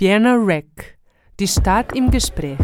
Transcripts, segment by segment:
Vienna Rec. Die Stadt im Gespräch.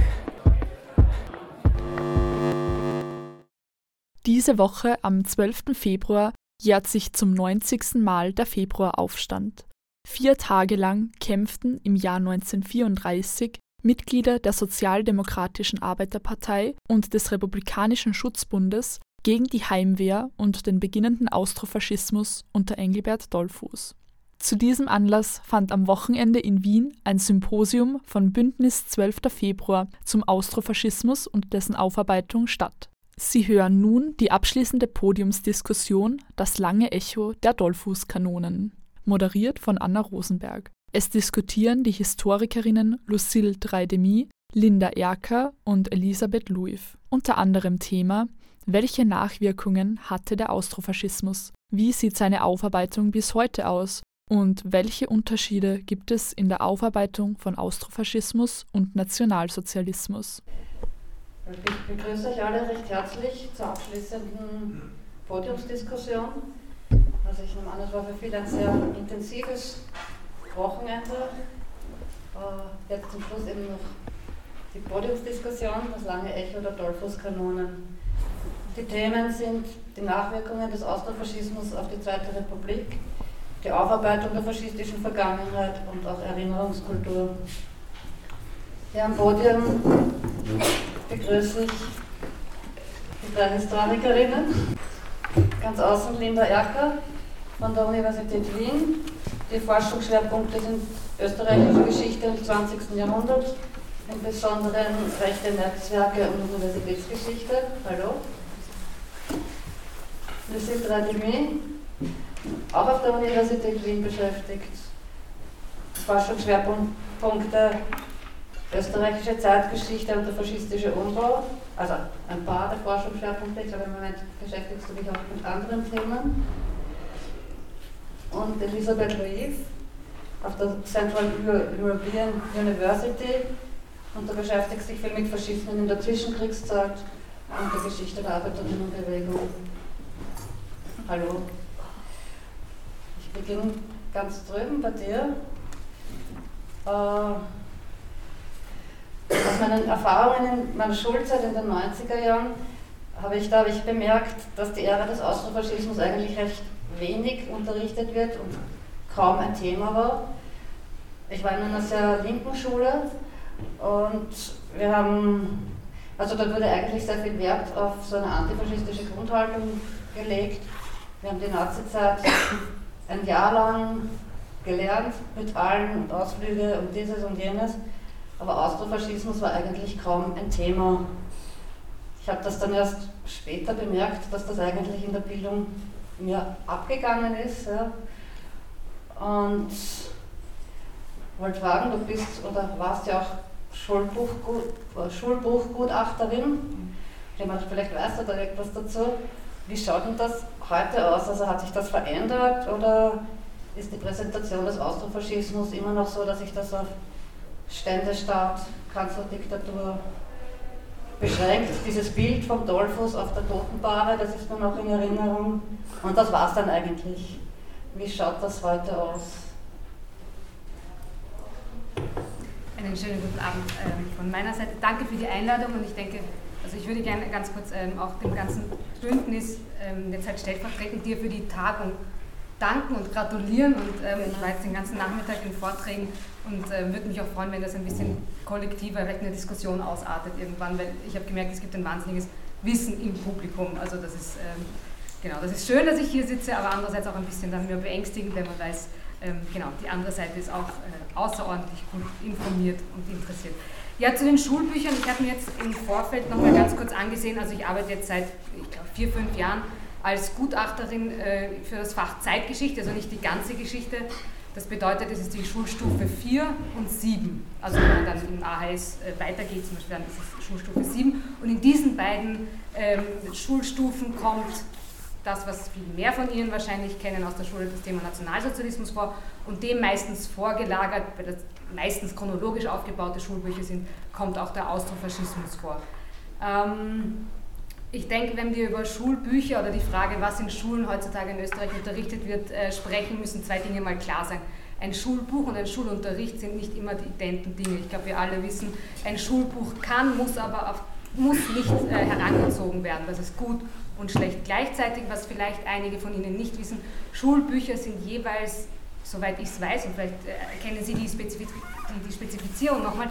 Diese Woche am 12. Februar jährt sich zum 90. Mal der Februaraufstand. Vier Tage lang kämpften im Jahr 1934 Mitglieder der Sozialdemokratischen Arbeiterpartei und des Republikanischen Schutzbundes gegen die Heimwehr und den beginnenden Austrofaschismus unter Engelbert Dollfuß. Zu diesem Anlass fand am Wochenende in Wien ein Symposium von Bündnis 12. Februar zum Austrofaschismus und dessen Aufarbeitung statt. Sie hören nun die abschließende Podiumsdiskussion Das lange Echo der Dollfußkanonen, moderiert von Anna Rosenberg. Es diskutieren die Historikerinnen Lucille Dreidemi, Linda Erker und Elisabeth Luif. Unter anderem Thema Welche Nachwirkungen hatte der Austrofaschismus? Wie sieht seine Aufarbeitung bis heute aus? Und welche Unterschiede gibt es in der Aufarbeitung von Austrofaschismus und Nationalsozialismus? Ich begrüße euch alle recht herzlich zur abschließenden Podiumsdiskussion. Also ich nehme an, es war für viele ein sehr intensives Wochenende. Äh, jetzt zum Schluss eben noch die Podiumsdiskussion, das lange Echo der Dollfußkanonen. Die Themen sind die Nachwirkungen des Austrofaschismus auf die Zweite Republik, die Aufarbeitung der faschistischen Vergangenheit und auch Erinnerungskultur. Hier am Podium begrüße ich die drei Historikerinnen. Ganz außen Linda Erker von der Universität Wien. Die Forschungsschwerpunkte sind österreichische Geschichte im 20. Jahrhundert, im Besonderen rechte Netzwerke und Universitätsgeschichte. Hallo. Lucille Radimé, auch auf der Universität Wien beschäftigt. Forschungsschwerpunkte österreichische Zeitgeschichte und der faschistische Umbau, also ein paar der Forschungsschwerpunkte, ich glaube im Moment beschäftigst du dich auch mit anderen Themen. Und Elisabeth Louis auf der Central European University und da beschäftigt sich viel mit Faschismen in der Zwischenkriegszeit und der Geschichte der Arbeiterinnenbewegung. Hallo. Beginne ganz drüben bei dir. Äh, aus meinen Erfahrungen in meiner Schulzeit in den 90er Jahren habe ich, habe ich bemerkt, dass die Ära des Austrofaschismus eigentlich recht wenig unterrichtet wird und kaum ein Thema war. Ich war in einer sehr linken Schule und wir haben, also dort wurde eigentlich sehr viel Wert auf so eine antifaschistische Grundhaltung gelegt. Wir haben die Nazizeit ein Jahr lang gelernt mit allen und Ausflüge und dieses und jenes, aber Austrofaschismus war eigentlich kaum ein Thema. Ich habe das dann erst später bemerkt, dass das eigentlich in der Bildung mir abgegangen ist. Ja. Und wollte fragen, du bist oder warst ja auch Schulbuchgut, äh, Schulbuchgutachterin. Vielleicht weißt du da etwas dazu. Wie schaut denn das heute aus? Also hat sich das verändert oder ist die Präsentation des Austrofaschismus immer noch so, dass sich das auf Ständestaat, Kanzlerdiktatur beschränkt. Dieses Bild vom Dollfuß auf der Totenbahre, das ist mir noch in Erinnerung. Und das war es dann eigentlich. Wie schaut das heute aus? Einen schönen guten Abend ähm, von meiner Seite. Danke für die Einladung und ich denke, also ich würde gerne ganz kurz ähm, auch dem ganzen Bündnis ähm, jetzt halt stellvertretend dir für die Tagung danken und gratulieren. Und ähm, ich war jetzt den ganzen Nachmittag in Vorträgen und äh, würde mich auch freuen, wenn das ein bisschen kollektiver, vielleicht eine Diskussion ausartet irgendwann, weil ich habe gemerkt, es gibt ein wahnsinniges Wissen im Publikum. Also das ist, ähm, genau, das ist schön, dass ich hier sitze, aber andererseits auch ein bisschen dann mehr beängstigend, wenn man weiß, ähm, genau, die andere Seite ist auch äh, außerordentlich gut informiert und interessiert. Ja, zu den Schulbüchern. Ich habe mir jetzt im Vorfeld nochmal ganz kurz angesehen, also ich arbeite jetzt seit, ich glaube, vier, fünf Jahren als Gutachterin äh, für das Fach Zeitgeschichte, also nicht die ganze Geschichte. Das bedeutet, es ist die Schulstufe 4 und 7. Also wenn man dann im AHS äh, weitergeht, zum Beispiel, dann ist es Schulstufe 7. Und in diesen beiden ähm, Schulstufen kommt das, was viel mehr von Ihnen wahrscheinlich kennen aus der Schule, das Thema Nationalsozialismus vor und dem meistens vorgelagert, weil das meistens chronologisch aufgebaute Schulbücher sind, kommt auch der Austrofaschismus vor. Ähm, ich denke, wenn wir über Schulbücher oder die Frage, was in Schulen heutzutage in Österreich unterrichtet wird, äh, sprechen, müssen zwei Dinge mal klar sein. ein Schulbuch und ein Schulunterricht sind nicht immer die identen Dinge. Ich glaube, wir alle wissen, ein Schulbuch kann, muss aber auf, muss nicht äh, herangezogen werden. Das ist gut und schlecht. Gleichzeitig, was vielleicht einige von Ihnen nicht wissen, Schulbücher sind jeweils, soweit ich es weiß, und vielleicht äh, kennen Sie die, Spezifiz die, die Spezifizierung nochmal,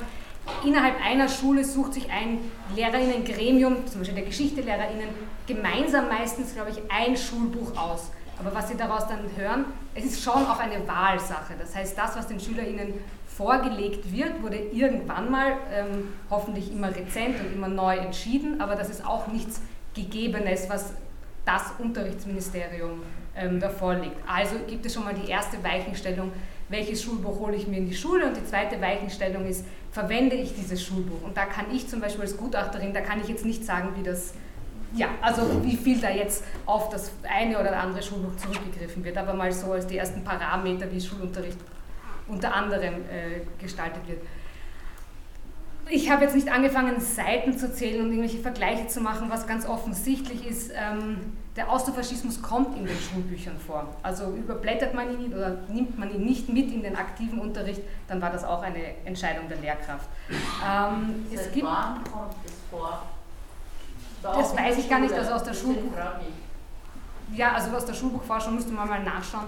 innerhalb einer Schule sucht sich ein Lehrerinnengremium, zum Beispiel der Geschichtelehrerinnen, gemeinsam meistens, glaube ich, ein Schulbuch aus. Aber was Sie daraus dann hören, es ist schon auch eine Wahlsache. Das heißt, das, was den SchülerInnen vorgelegt wird, wurde irgendwann mal ähm, hoffentlich immer rezent und immer neu entschieden, aber das ist auch nichts Gegebenes, was das Unterrichtsministerium ähm, davor legt. Also gibt es schon mal die erste Weichenstellung, welches Schulbuch hole ich mir in die Schule und die zweite Weichenstellung ist, verwende ich dieses Schulbuch? Und da kann ich zum Beispiel als Gutachterin, da kann ich jetzt nicht sagen, wie das, ja, also wie viel da jetzt auf das eine oder andere Schulbuch zurückgegriffen wird, aber mal so als die ersten Parameter, wie Schulunterricht unter anderem äh, gestaltet wird ich habe jetzt nicht angefangen, Seiten zu zählen und irgendwelche Vergleiche zu machen, was ganz offensichtlich ist. Ähm, der Austrofaschismus kommt in den Schulbüchern vor. Also überblättert man ihn oder nimmt man ihn nicht mit in den aktiven Unterricht, dann war das auch eine Entscheidung der Lehrkraft. Ähm, es gibt, wann kommt es vor? das weiß ich gar nicht, also aus der Schulbuch. Ja, also aus der Schulbuchforschung müsste man mal nachschauen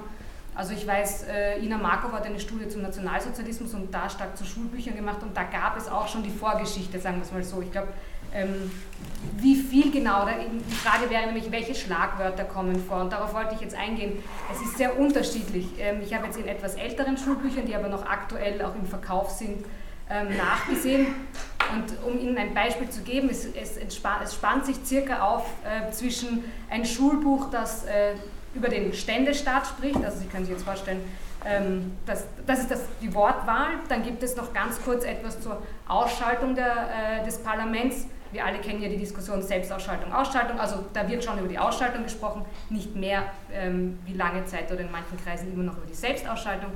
also ich weiß, äh, Ina Markov hat eine Studie zum Nationalsozialismus und da stark zu Schulbüchern gemacht und da gab es auch schon die Vorgeschichte, sagen wir es mal so. Ich glaube, ähm, wie viel genau, die Frage wäre nämlich, welche Schlagwörter kommen vor und darauf wollte ich jetzt eingehen. Es ist sehr unterschiedlich. Ähm, ich habe jetzt in etwas älteren Schulbüchern, die aber noch aktuell auch im Verkauf sind, ähm, nachgesehen. Und um Ihnen ein Beispiel zu geben, es, es, es spannt sich circa auf äh, zwischen ein Schulbuch, das äh, über den Ständestaat spricht. Also Sie können sich jetzt vorstellen, das, das ist das, die Wortwahl. Dann gibt es noch ganz kurz etwas zur Ausschaltung der, äh, des Parlaments. Wir alle kennen ja die Diskussion Selbstausschaltung, Ausschaltung. Also da wird schon über die Ausschaltung gesprochen, nicht mehr ähm, wie lange Zeit oder in manchen Kreisen immer noch über die Selbstausschaltung.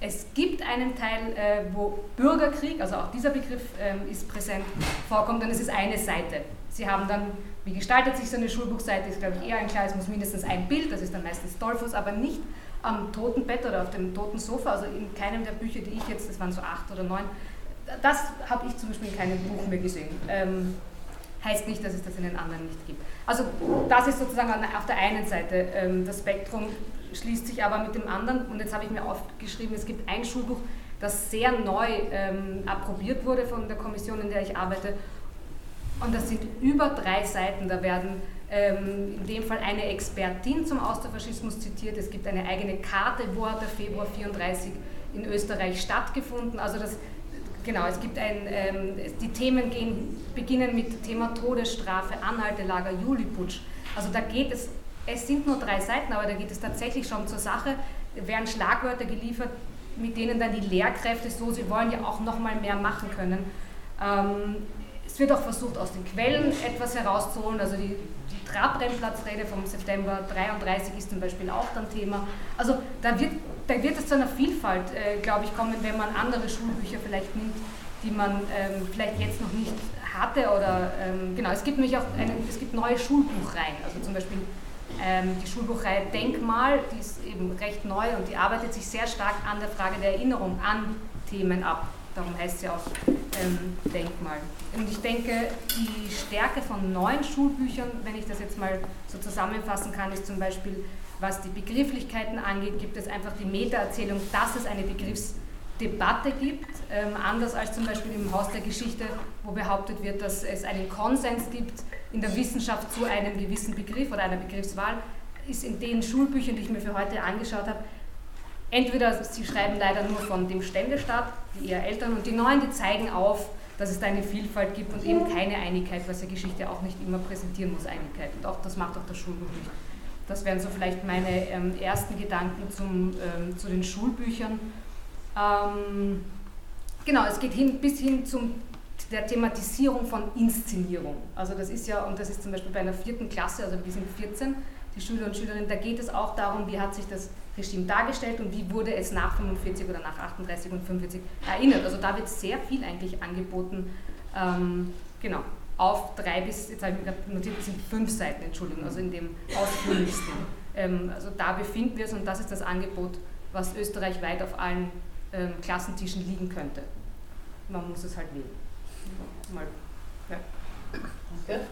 Es gibt einen Teil, äh, wo Bürgerkrieg, also auch dieser Begriff ähm, ist präsent, vorkommt und es ist eine Seite. Sie haben dann wie gestaltet sich so eine Schulbuchseite, ist glaube ich eher ein klar, es muss mindestens ein Bild, das ist dann meistens Dollfuß, aber nicht am toten Bett oder auf dem toten Sofa, also in keinem der Bücher, die ich jetzt, das waren so acht oder neun, das habe ich zum Beispiel in keinem Buch mehr gesehen. Ähm, heißt nicht, dass es das in den anderen nicht gibt. Also das ist sozusagen auf der einen Seite ähm, das Spektrum, schließt sich aber mit dem anderen, und jetzt habe ich mir aufgeschrieben, es gibt ein Schulbuch, das sehr neu ähm, approbiert wurde von der Kommission, in der ich arbeite, und das sind über drei Seiten. Da werden in dem Fall eine Expertin zum Austrofaschismus zitiert. Es gibt eine eigene Karte, wo hat der Februar 34 in Österreich stattgefunden. Also das, genau, es gibt ein, ähm, die Themen gehen, beginnen mit Thema Todesstrafe, Anhaltelager, Juliputsch. Also da geht es, es sind nur drei Seiten, aber da geht es tatsächlich schon zur Sache. Werden Schlagwörter geliefert, mit denen dann die Lehrkräfte, so sie wollen, ja auch noch mal mehr machen können. Ähm, es wird auch versucht, aus den Quellen etwas herauszuholen. Also die Trabrennplatzrede vom September 33 ist zum Beispiel auch dann Thema. Also da wird, da wird es zu einer Vielfalt, äh, glaube ich, kommen, wenn man andere Schulbücher vielleicht nimmt, die man ähm, vielleicht jetzt noch nicht hatte. Oder ähm, genau, es gibt nämlich auch eine, es gibt neue Schulbuchreihen. Also zum Beispiel ähm, die Schulbuchreihe Denkmal, die ist eben recht neu und die arbeitet sich sehr stark an der Frage der Erinnerung an Themen ab. Darum heißt sie auch ähm, Denkmal. Und ich denke, die Stärke von neuen Schulbüchern, wenn ich das jetzt mal so zusammenfassen kann, ist zum Beispiel, was die Begrifflichkeiten angeht, gibt es einfach die Metaerzählung, dass es eine Begriffsdebatte gibt, ähm, anders als zum Beispiel im Haus der Geschichte, wo behauptet wird, dass es einen Konsens gibt in der Wissenschaft zu einem gewissen Begriff oder einer Begriffswahl, ist in den Schulbüchern, die ich mir für heute angeschaut habe, entweder sie schreiben leider nur von dem Ständestaat, die eher Eltern, und die Neuen, die zeigen auf, dass es da eine Vielfalt gibt und eben keine Einigkeit, was ja Geschichte auch nicht immer präsentieren muss, Einigkeit. Und auch das macht auch das Schulbuch nicht. Das wären so vielleicht meine ähm, ersten Gedanken zum, ähm, zu den Schulbüchern. Ähm, genau, es geht hin, bis hin zum der Thematisierung von Inszenierung. Also das ist ja, und das ist zum Beispiel bei einer vierten Klasse, also wir sind 14, die Schüler und Schülerinnen, da geht es auch darum, wie hat sich das Regime dargestellt und wie wurde es nach 45 oder nach 38 und 45 erinnert. Also da wird sehr viel eigentlich angeboten, ähm, genau, auf drei bis, jetzt habe ich gerade notiert, sind fünf Seiten, Entschuldigung, also in dem ausführlichsten. Ähm, also da befinden wir uns und das ist das Angebot, was österreichweit auf allen ähm, Klassentischen liegen könnte. Man muss es halt wählen. Mal, ja. Danke.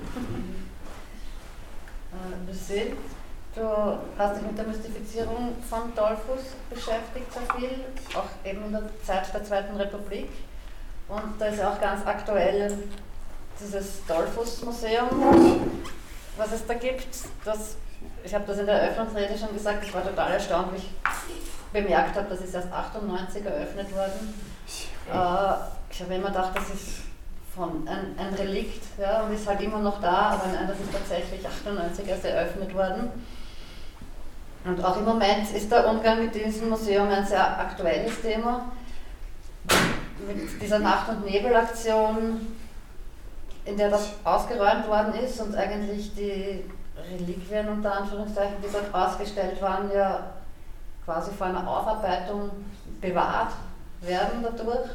Äh, Lucille, du hast dich mit der Mystifizierung von Dollfuß beschäftigt, sehr viel, auch eben in der Zeit der Zweiten Republik. Und da ist ja auch ganz aktuell dieses Dollfuß-Museum, was es da gibt. Das, ich habe das in der Eröffnungsrede schon gesagt, ich war total erstaunt, wie ich bemerkt habe, das ist erst 98 eröffnet worden. Äh, ich habe immer gedacht, das ist von ein, ein Relikt ja, und ist halt immer noch da, aber nein, das ist tatsächlich 98 erst eröffnet worden. Und auch im Moment ist der Umgang mit diesem Museum ein sehr aktuelles Thema. Mit dieser Nacht- und Nebelaktion, in der das ausgeräumt worden ist und eigentlich die Reliquien unter Anführungszeichen, die dort ausgestellt waren, ja quasi vor einer Aufarbeitung bewahrt werden dadurch.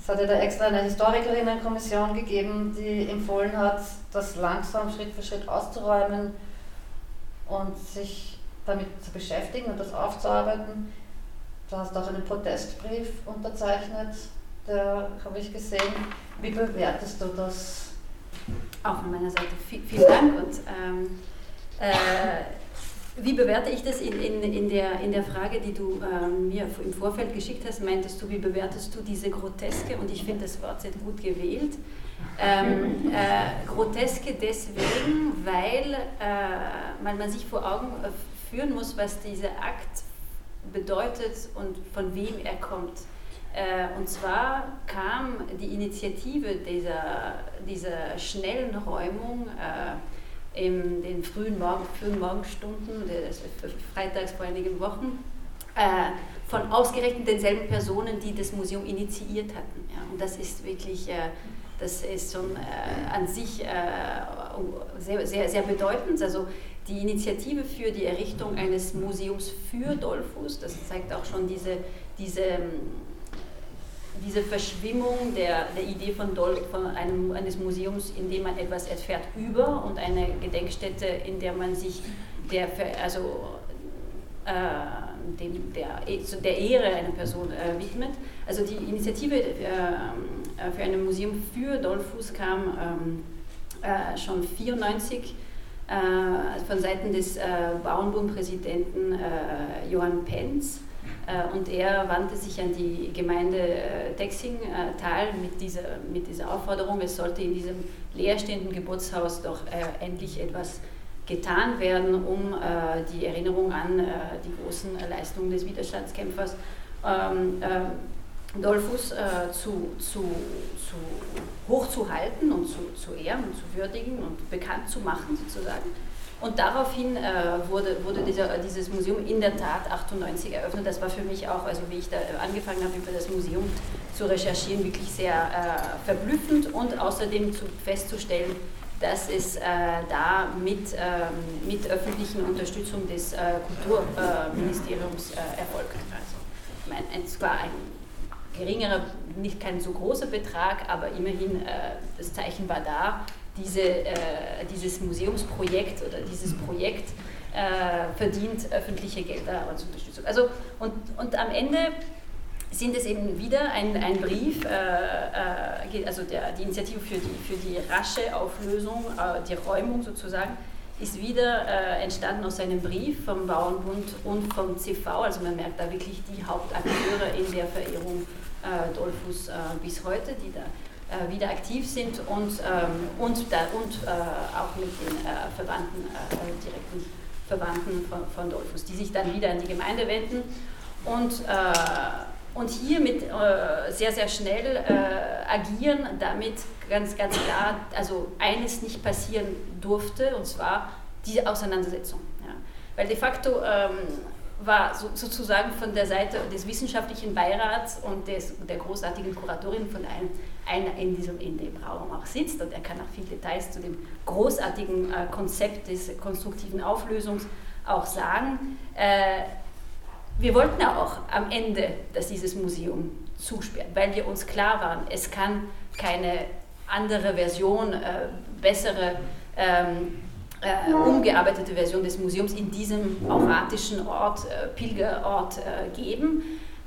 Es hat ja da extra eine Historikerinnenkommission gegeben, die empfohlen hat, das langsam Schritt für Schritt auszuräumen und sich damit zu beschäftigen und das aufzuarbeiten. Du hast auch einen Protestbrief unterzeichnet, der habe ich gesehen. Wie bewertest du das? Auch von meiner Seite vielen Dank und ähm, äh, wie bewerte ich das in, in, in, der, in der Frage, die du ähm, mir im Vorfeld geschickt hast? Meintest du, wie bewertest du diese Groteske? Und ich finde das Wort sehr gut gewählt. Ähm, äh, groteske deswegen, weil äh, man, man sich vor Augen äh, führen muss, was dieser Akt bedeutet und von wem er kommt. Äh, und zwar kam die Initiative dieser, dieser schnellen Räumung äh, in den frühen, Morgen, frühen Morgenstunden, des freitags vor einigen Wochen, äh, von ausgerechnet denselben Personen, die das Museum initiiert hatten. Ja, und das ist wirklich, äh, das ist schon äh, an sich äh, sehr, sehr, sehr bedeutend. Also die Initiative für die Errichtung eines Museums für Dollfuß, das zeigt auch schon diese, diese diese Verschwimmung der, der Idee von, Dol, von einem, eines Museums, in dem man etwas erfährt über und eine Gedenkstätte, in der man sich der, also, äh, dem, der, der Ehre einer Person äh, widmet. Also die Initiative äh, für ein Museum für Dollfuß kam ähm, äh, schon 1994 äh, von Seiten des äh, Bauernbundpräsidenten Johann Penz. Äh, und er wandte sich an die Gemeinde äh, Dexingtal mit dieser, mit dieser Aufforderung, es sollte in diesem leerstehenden Geburtshaus doch äh, endlich etwas getan werden, um die Erinnerung an die großen Leistungen des Widerstandskämpfers ähm, Dolphus zu, zu, zu hochzuhalten und zu, zu ehren und zu würdigen und bekannt zu machen sozusagen. Und daraufhin äh, wurde, wurde dieser, dieses Museum in der Tat 98 eröffnet. Das war für mich auch, also wie ich da angefangen habe, über das Museum zu recherchieren, wirklich sehr äh, verblüffend und außerdem zu, festzustellen, dass es äh, da mit, ähm, mit öffentlichen Unterstützung des äh, Kulturministeriums äh, erfolgt. Also, ich meine, es war ein geringerer, nicht kein so großer Betrag, aber immerhin äh, das Zeichen war da diese, äh, dieses Museumsprojekt oder dieses Projekt äh, verdient öffentliche Gelder als Unterstützung. Also, und, und am Ende sind es eben wieder ein, ein Brief, äh also der, die Initiative für die, für die rasche Auflösung, äh, die Räumung sozusagen, ist wieder äh, entstanden aus einem Brief vom Bauernbund und vom CV. Also man merkt da wirklich die Hauptakteure in der Verehrung Dollfuß bis heute, die da äh, wieder aktiv sind und, ähm, und, da, und äh, auch mit den äh, Verwandten, direkten Verwandten von, von Dolphus, die sich dann wieder an die Gemeinde wenden und, und hier mit sehr, sehr schnell agieren, damit ganz, ganz klar, also eines nicht passieren durfte, und zwar diese Auseinandersetzung. Ja. Weil de facto ähm, war so, sozusagen von der Seite des wissenschaftlichen Beirats und des, der großartigen Kuratorin von einem einer in, diesem, in dem Raum auch sitzt und er kann auch viele Details zu dem großartigen äh, Konzept des konstruktiven Auflösungs auch sagen. Äh, wir wollten ja auch am Ende, dass dieses Museum zusperrt, weil wir uns klar waren, es kann keine andere Version, äh, bessere ähm, äh, umgearbeitete Version des Museums in diesem auratischen Ort, äh, Pilgerort äh, geben.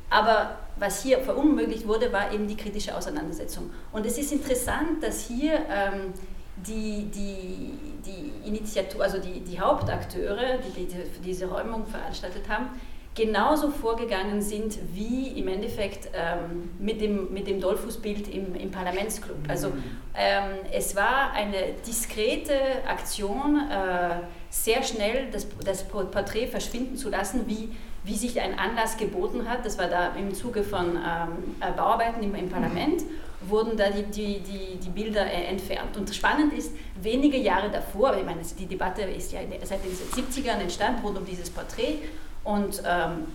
Aber was hier verunmöglicht wurde, war eben die kritische Auseinandersetzung. Und es ist interessant, dass hier ähm, die, die, die Initiatur, also die, die Hauptakteure, die, die diese Räumung veranstaltet haben, genauso vorgegangen sind wie im Endeffekt ähm, mit dem, mit dem Dollfußbild im, im Parlamentsclub. Also ähm, es war eine diskrete Aktion, äh, sehr schnell das, das Porträt verschwinden zu lassen, wie, wie sich ein Anlass geboten hat. Das war da im Zuge von ähm, äh, Bauarbeiten im, im, Parlament, wurden da die, die, die, die Bilder äh, entfernt. Und spannend ist, wenige Jahre davor, ich meine, die Debatte ist ja seit den 70ern entstanden rund um dieses Porträt, und, ähm,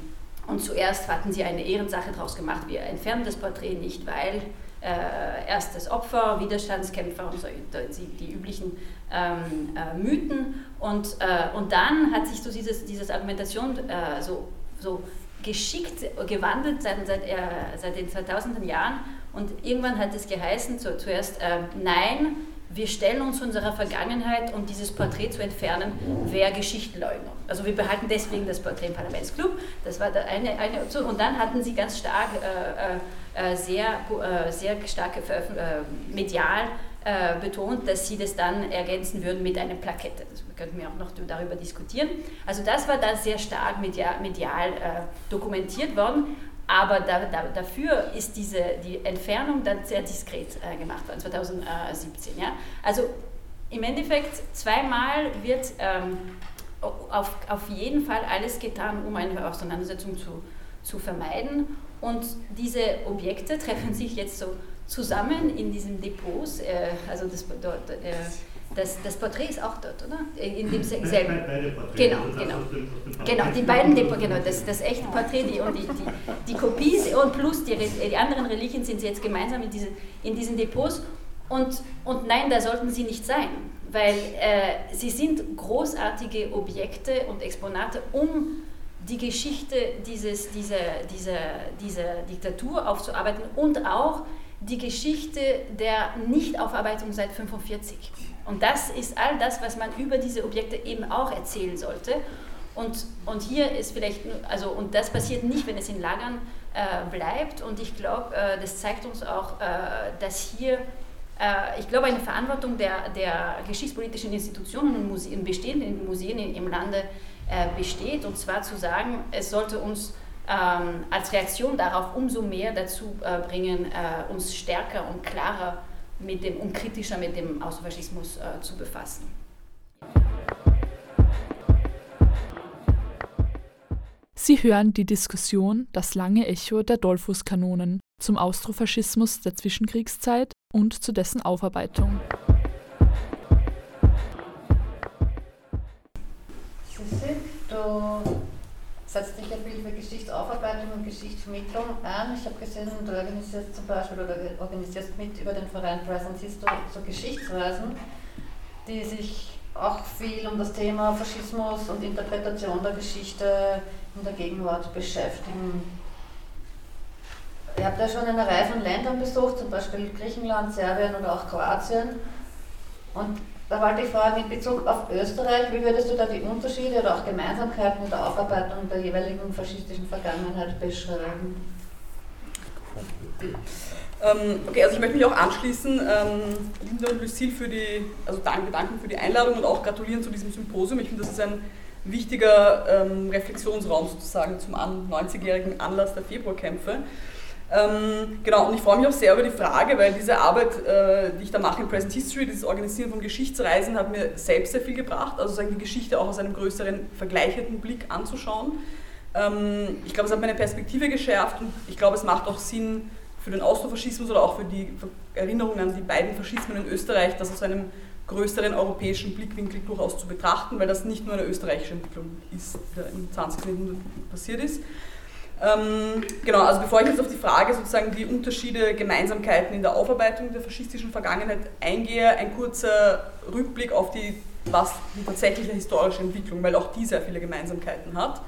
und zuerst hatten sie eine Ehrensache daraus gemacht, wir entfernen das Porträt nicht, weil äh, erstes Opfer, Widerstandskämpfer und so, die, die üblichen ähm, äh, Mythen. Und, äh, und dann hat sich so dieses, dieses Argumentation äh, so, so geschickt gewandelt seit, seit, äh, seit den 2000er Jahren. Und irgendwann hat es geheißen, zu, zuerst, äh, nein, wir stellen uns unserer Vergangenheit, um dieses Porträt zu entfernen, wäre Geschichtenleugnung. Also wir behalten deswegen das Porträt im Parlamentsclub. Das war eine, eine Option. Und dann hatten sie ganz stark, äh, äh, äh sehr, äh, sehr stark äh, medial äh, betont, dass sie das dann ergänzen würden mit einer Plakette. Das könnten wir auch noch darüber diskutieren. Also das war da sehr stark medial, medial dokumentiert worden. Aber da, da, dafür ist diese, die Entfernung dann sehr diskret äh, gemacht worden, 2017. Ja? Also im Endeffekt zweimal wird ähm, auf, auf jeden Fall alles getan, um eine Auseinandersetzung zu, zu vermeiden. Und diese Objekte treffen sich jetzt so zusammen in diesen Depots. Äh, also das, dort, äh, das, das Porträt ist auch dort, oder? In dem selben. Beide Genau, genau. Genau, die beiden Depots, genau, das, das echte Porträt die, und die, die, die Kopie und plus die, die anderen Reliquien sind jetzt gemeinsam in, diese, in diesen Depots. Und, und nein, da sollten sie nicht sein, weil äh, sie sind großartige Objekte und Exponate, um die Geschichte dieses, dieser, dieser, dieser Diktatur aufzuarbeiten und auch die Geschichte der Nichtaufarbeitung seit 1945. Und das ist all das, was man über diese Objekte eben auch erzählen sollte. Und, und hier ist vielleicht, also, und das passiert nicht, wenn es in Lagern äh, bleibt. Und ich glaube, äh, das zeigt uns auch, äh, dass hier, äh, ich glaube, eine Verantwortung der, der geschichtspolitischen Institutionen und Museen, bestehenden Museen im Lande äh, besteht. Und zwar zu sagen, es sollte uns ähm, als Reaktion darauf umso mehr dazu äh, bringen, uns stärker und klarer zu mit dem, um kritischer mit dem Außenfaschismus äh, zu befassen. Sie hören die Diskussion Das lange Echo der Dollfußkanonen zum Austrofaschismus der Zwischenkriegszeit und zu dessen Aufarbeitung. Sissi, du setzt dich ja viel für Geschichtsaufarbeitung und Geschichtsvermittlung ein. Ich habe gesehen, du organisierst zum Beispiel oder organisierst mit über den Verein Present History so Geschichtsreisen, die sich auch viel um das Thema Faschismus und Interpretation der Geschichte in der Gegenwart beschäftigen. Ihr habt ja schon eine Reihe von Ländern besucht, zum Beispiel Griechenland, Serbien oder auch Kroatien. Und da wollte ich fragen, in Bezug auf Österreich, wie würdest du da die Unterschiede oder auch Gemeinsamkeiten in der Aufarbeitung der jeweiligen faschistischen Vergangenheit beschreiben? Ähm, okay, also ich möchte mich auch anschließen, ähm, Linda und Lucille, für die, also danke, danken für die Einladung und auch gratulieren zu diesem Symposium. Ich finde, das ist ein wichtiger ähm, Reflexionsraum sozusagen zum 90-jährigen Anlass der Februarkämpfe. Ähm, genau, und ich freue mich auch sehr über die Frage, weil diese Arbeit, äh, die ich da mache in Present History, dieses Organisieren von Geschichtsreisen, hat mir selbst sehr viel gebracht, also sagen die Geschichte auch aus einem größeren, vergleichenden Blick anzuschauen. Ähm, ich glaube, es hat meine Perspektive geschärft und ich glaube, es macht auch Sinn für den Austrofaschismus oder auch für die Erinnerung an die beiden Faschismen in Österreich, das aus einem größeren europäischen Blickwinkel durchaus zu betrachten, weil das nicht nur eine österreichische Entwicklung ist, die im 20. Jahrhundert passiert ist. Ähm, genau, also bevor ich jetzt auf die Frage sozusagen die Unterschiede, Gemeinsamkeiten in der Aufarbeitung der faschistischen Vergangenheit eingehe, ein kurzer Rückblick auf die, was die tatsächliche historische Entwicklung, weil auch die sehr viele Gemeinsamkeiten hat.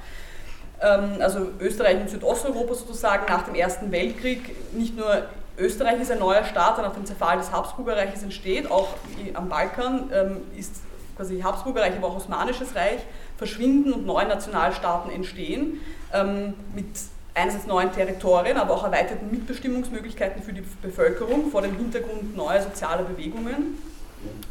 Ähm, also Österreich und Südosteuropa sozusagen nach dem Ersten Weltkrieg, nicht nur Österreich ist ein neuer Staat, der nach dem Zerfall des Habsburgerreiches entsteht, auch am Balkan ähm, ist quasi Habsburgerreich, aber auch Osmanisches Reich verschwinden und neue Nationalstaaten entstehen, ähm, mit einerseits neuen Territorien, aber auch erweiterten Mitbestimmungsmöglichkeiten für die Bevölkerung vor dem Hintergrund neuer sozialer Bewegungen.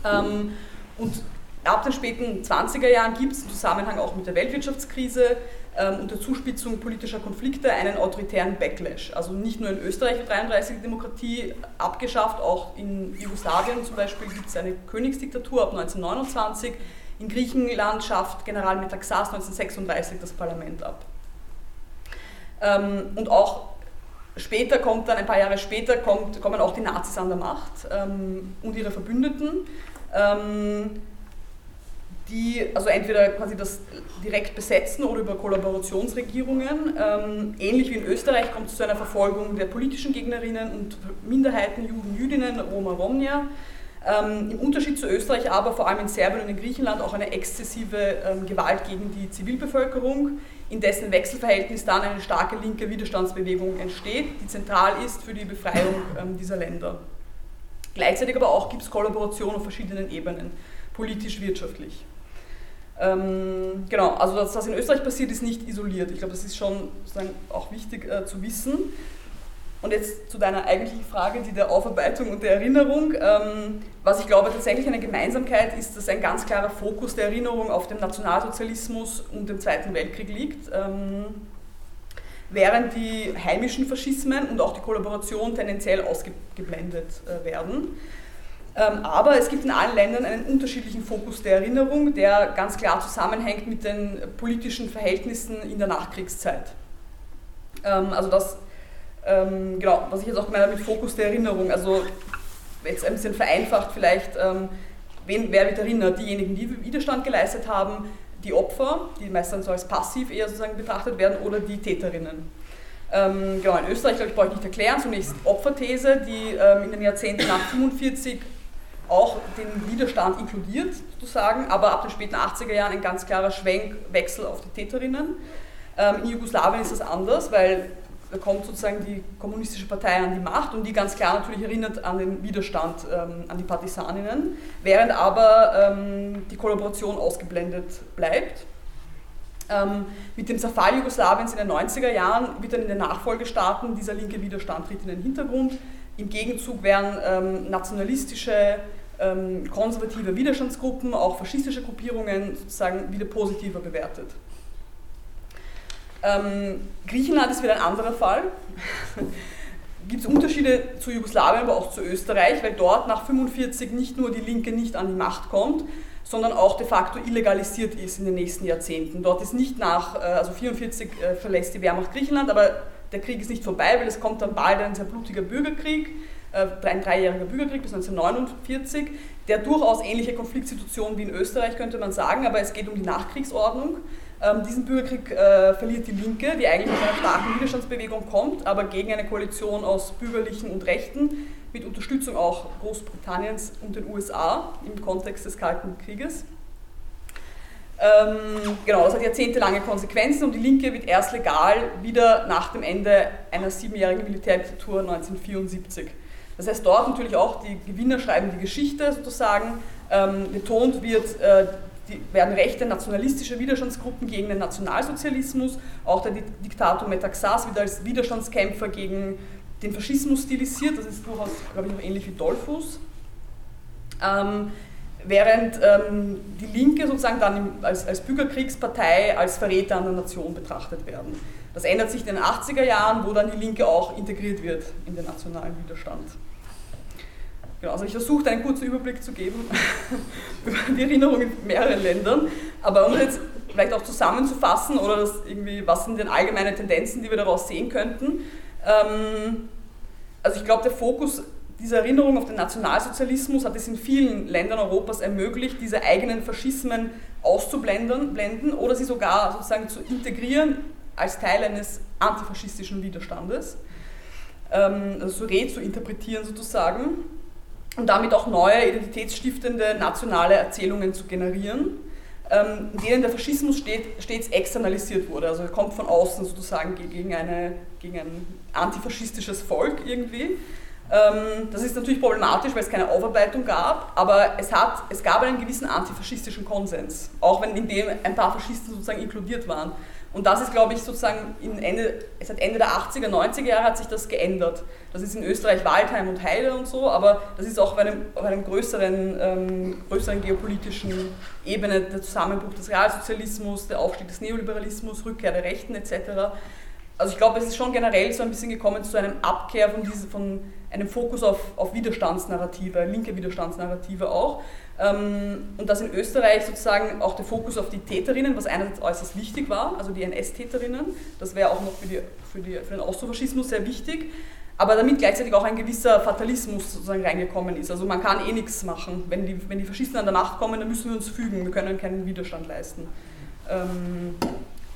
Ähm, und ab den späten 20er Jahren gibt es im Zusammenhang auch mit der Weltwirtschaftskrise ähm, und der Zuspitzung politischer Konflikte einen autoritären Backlash. Also nicht nur in Österreich hat 33 die Demokratie abgeschafft, auch in Jugoslawien zum Beispiel gibt es eine Königsdiktatur ab 1929. In Griechenland schafft General Metaxas 1936 das Parlament ab. Ähm, und auch später kommt dann, ein paar Jahre später, kommt, kommen auch die Nazis an der Macht ähm, und ihre Verbündeten die also entweder quasi das direkt besetzen oder über Kollaborationsregierungen. Ähm, ähnlich wie in Österreich kommt es zu einer Verfolgung der politischen Gegnerinnen und Minderheiten, Juden, Jüdinnen, Roma, Romnia. Ähm, Im Unterschied zu Österreich aber vor allem in Serbien und in Griechenland auch eine exzessive ähm, Gewalt gegen die Zivilbevölkerung, in dessen Wechselverhältnis dann eine starke linke Widerstandsbewegung entsteht, die zentral ist für die Befreiung ähm, dieser Länder. Gleichzeitig aber auch gibt es Kollaboration auf verschiedenen Ebenen, politisch, wirtschaftlich. Ähm, genau, also das, was in Österreich passiert, ist nicht isoliert. Ich glaube, das ist schon auch wichtig äh, zu wissen. Und jetzt zu deiner eigentlichen Frage, die der Aufarbeitung und der Erinnerung. Ähm, was ich glaube tatsächlich eine Gemeinsamkeit ist, dass ein ganz klarer Fokus der Erinnerung auf den Nationalsozialismus und dem Zweiten Weltkrieg liegt. Ähm, während die heimischen Faschismen und auch die Kollaboration tendenziell ausgeblendet äh, werden. Ähm, aber es gibt in allen Ländern einen unterschiedlichen Fokus der Erinnerung, der ganz klar zusammenhängt mit den politischen Verhältnissen in der Nachkriegszeit. Also das, ähm, genau, was ich jetzt auch gemeint habe mit Fokus der Erinnerung, also jetzt ein bisschen vereinfacht vielleicht, wen, wer wird erinnert? Diejenigen, die Widerstand geleistet haben, die Opfer, die meistens so als passiv eher sozusagen betrachtet werden, oder die Täterinnen. Ähm, genau, in Österreich, glaube ich, brauche ich nicht erklären. Zunächst Opferthese, die ähm, in den Jahrzehnten nach 1945 auch den Widerstand inkludiert, sozusagen, aber ab den späten 80er Jahren ein ganz klarer Schwenkwechsel auf die Täterinnen. Ähm, in Jugoslawien ist das anders, weil kommt sozusagen die kommunistische Partei an die Macht und die ganz klar natürlich erinnert an den Widerstand, ähm, an die Partisaninnen, während aber ähm, die Kollaboration ausgeblendet bleibt. Ähm, mit dem Zerfall Jugoslawiens in den 90er Jahren wird dann in den Nachfolgestaaten dieser linke Widerstand tritt in den Hintergrund. Im Gegenzug werden ähm, nationalistische ähm, konservative Widerstandsgruppen, auch faschistische Gruppierungen sozusagen wieder positiver bewertet. Ähm, Griechenland ist wieder ein anderer Fall. Gibt es Unterschiede zu Jugoslawien, aber auch zu Österreich, weil dort nach 1945 nicht nur die Linke nicht an die Macht kommt, sondern auch de facto illegalisiert ist in den nächsten Jahrzehnten. Dort ist nicht nach, äh, also 1944 äh, verlässt die Wehrmacht Griechenland, aber der Krieg ist nicht vorbei, weil es kommt dann bald ein sehr blutiger Bürgerkrieg äh, ein dreijähriger Bürgerkrieg bis 1949, der durchaus ähnliche Konfliktsituationen wie in Österreich könnte man sagen, aber es geht um die Nachkriegsordnung. Ähm, diesen Bürgerkrieg äh, verliert die Linke, die eigentlich aus einer starken Widerstandsbewegung kommt, aber gegen eine Koalition aus Bürgerlichen und Rechten, mit Unterstützung auch Großbritanniens und den USA im Kontext des Kalten Krieges. Ähm, genau, das hat jahrzehntelange Konsequenzen und die Linke wird erst legal wieder nach dem Ende einer siebenjährigen Militärdiktatur 1974. Das heißt, dort natürlich auch die Gewinner schreiben die Geschichte sozusagen. Ähm, betont wird, äh, die, werden rechte nationalistische Widerstandsgruppen gegen den Nationalsozialismus. Auch der Diktator Metaxas wird als Widerstandskämpfer gegen den Faschismus stilisiert. Das ist durchaus, glaube ich, noch ähnlich wie Dollfuß. Ähm, während ähm, die Linke sozusagen dann als, als Bürgerkriegspartei als Verräter an der Nation betrachtet werden. Das ändert sich in den 80er Jahren, wo dann die Linke auch integriert wird in den nationalen Widerstand. Genau, also ich versuche einen kurzen Überblick zu geben über die Erinnerung in mehreren Ländern, aber um jetzt vielleicht auch zusammenzufassen oder das irgendwie, was sind denn allgemeine Tendenzen, die wir daraus sehen könnten. Ähm, also ich glaube, der Fokus dieser Erinnerung auf den Nationalsozialismus hat es in vielen Ländern Europas ermöglicht, diese eigenen Faschismen auszublenden blenden oder sie sogar sozusagen zu integrieren als Teil eines antifaschistischen Widerstandes, ähm, also so re zu interpretieren sozusagen und damit auch neue identitätsstiftende nationale Erzählungen zu generieren, ähm, in denen der Faschismus stets externalisiert wurde. Also er kommt von außen sozusagen gegen, eine, gegen ein antifaschistisches Volk irgendwie. Ähm, das ist natürlich problematisch, weil es keine Aufarbeitung gab, aber es, hat, es gab einen gewissen antifaschistischen Konsens, auch wenn in dem ein paar Faschisten sozusagen inkludiert waren. Und das ist, glaube ich, sozusagen Ende, seit Ende der 80er, 90er Jahre hat sich das geändert. Das ist in Österreich Waldheim und Heide und so, aber das ist auch auf einem, auf einem größeren, ähm, größeren geopolitischen Ebene der Zusammenbruch des Realsozialismus, der Aufstieg des Neoliberalismus, Rückkehr der Rechten etc. Also ich glaube, es ist schon generell so ein bisschen gekommen zu einem Abkehr von, diese, von einem Fokus auf, auf Widerstandsnarrative, linke Widerstandsnarrative auch. Ähm, und dass in Österreich sozusagen auch der Fokus auf die Täterinnen, was einerseits äußerst wichtig war, also die NS-Täterinnen, das wäre auch noch für, die, für, die, für den Austrofaschismus sehr wichtig, aber damit gleichzeitig auch ein gewisser Fatalismus sozusagen reingekommen ist. Also man kann eh nichts machen. Wenn die, wenn die Faschisten an der Macht kommen, dann müssen wir uns fügen, wir können keinen Widerstand leisten. Ähm,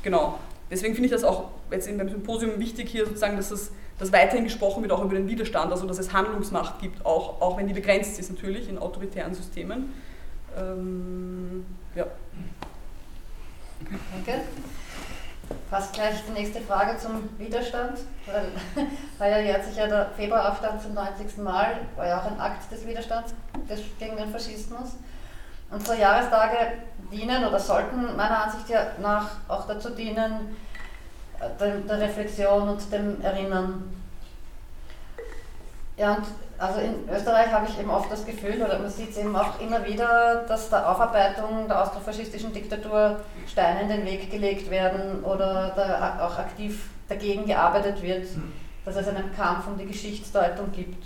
genau. Deswegen finde ich das auch jetzt beim Symposium wichtig hier sozusagen, dass es dass weiterhin gesprochen wird auch über den Widerstand, also dass es Handlungsmacht gibt, auch, auch wenn die begrenzt ist natürlich in autoritären Systemen. Ähm, ja. Danke. Fast gleich die nächste Frage zum Widerstand, weil heuer jährt sich ja der Februaraufstand zum 90. Mal, war ja auch ein Akt des Widerstands gegen den Faschismus. So Jahrestage dienen oder sollten meiner Ansicht nach auch dazu dienen, der Reflexion und dem Erinnern. Ja, und also in Österreich habe ich eben oft das Gefühl, oder man sieht es eben auch immer wieder, dass der Aufarbeitung der austrofaschistischen Diktatur Steine in den Weg gelegt werden oder da auch aktiv dagegen gearbeitet wird, dass es einen Kampf um die Geschichtsdeutung gibt.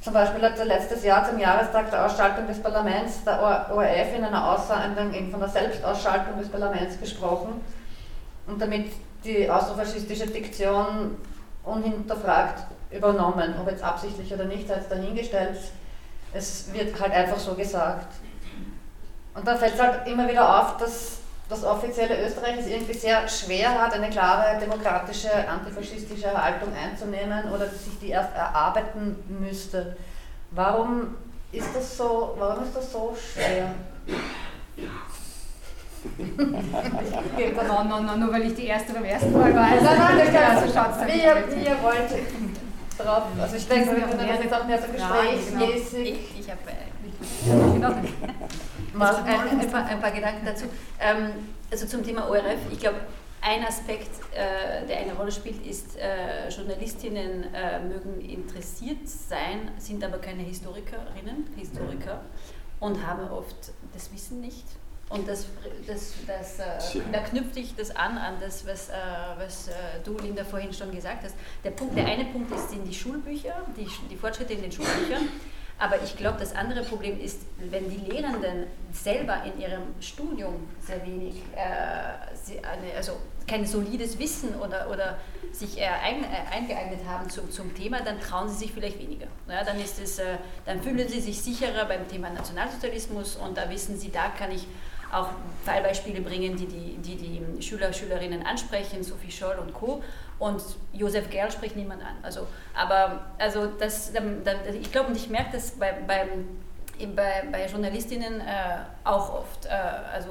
Zum Beispiel hat letztes Jahr zum Jahrestag der Ausschaltung des Parlaments der ORF in einer Aussendung von der Selbstausschaltung des Parlaments gesprochen und damit die austrofaschistische Diktion unhinterfragt übernommen, ob jetzt absichtlich oder nicht, sei es dahingestellt. Es wird halt einfach so gesagt. Und dann fällt es halt immer wieder auf, dass das offizielle Österreich es irgendwie sehr schwer hat, eine klare demokratische, antifaschistische Haltung einzunehmen oder sich die erst erarbeiten müsste. Warum ist das so, warum ist das so schwer? No, no, no, nur weil ich die erste beim ersten Mal war. Also, nein, nein, das kann also schaut's wie, ihr, wie ihr wollt drauf. Also ich denke, wir können jetzt auch mehr so gesprächsmäßig. Ich, ich habe äh, genau. ein, ein, paar, ein, paar, Gedanken dazu. Ähm, also zum Thema ORF, ich glaube, ein Aspekt, äh, der eine Rolle spielt, ist, äh, Journalistinnen äh, mögen interessiert sein, sind aber keine Historikerinnen, Historiker und haben oft das Wissen nicht und das, das, das, äh, da knüpft sich das an, an das, was, äh, was äh, du, Linda, vorhin schon gesagt hast. Der, Punkt, der eine Punkt ist in die Schulbücher, die, die Fortschritte in den Schulbüchern. Aber ich glaube, das andere Problem ist, wenn die Lehrenden selber in ihrem Studium sehr wenig, äh, eine, also kein solides Wissen oder, oder sich ein, äh, eingeeignet haben zum, zum Thema, dann trauen sie sich vielleicht weniger. Ja, dann, ist es, äh, dann fühlen sie sich sicherer beim Thema Nationalsozialismus und da wissen sie, da kann ich auch Fallbeispiele bringen, die die, die, die Schüler, Schülerinnen ansprechen, Sophie Scholl und Co. Und Josef Gerl spricht niemand an. Also, aber also das, ich glaube und ich merke das bei, beim bei, bei Journalistinnen äh, auch oft äh, also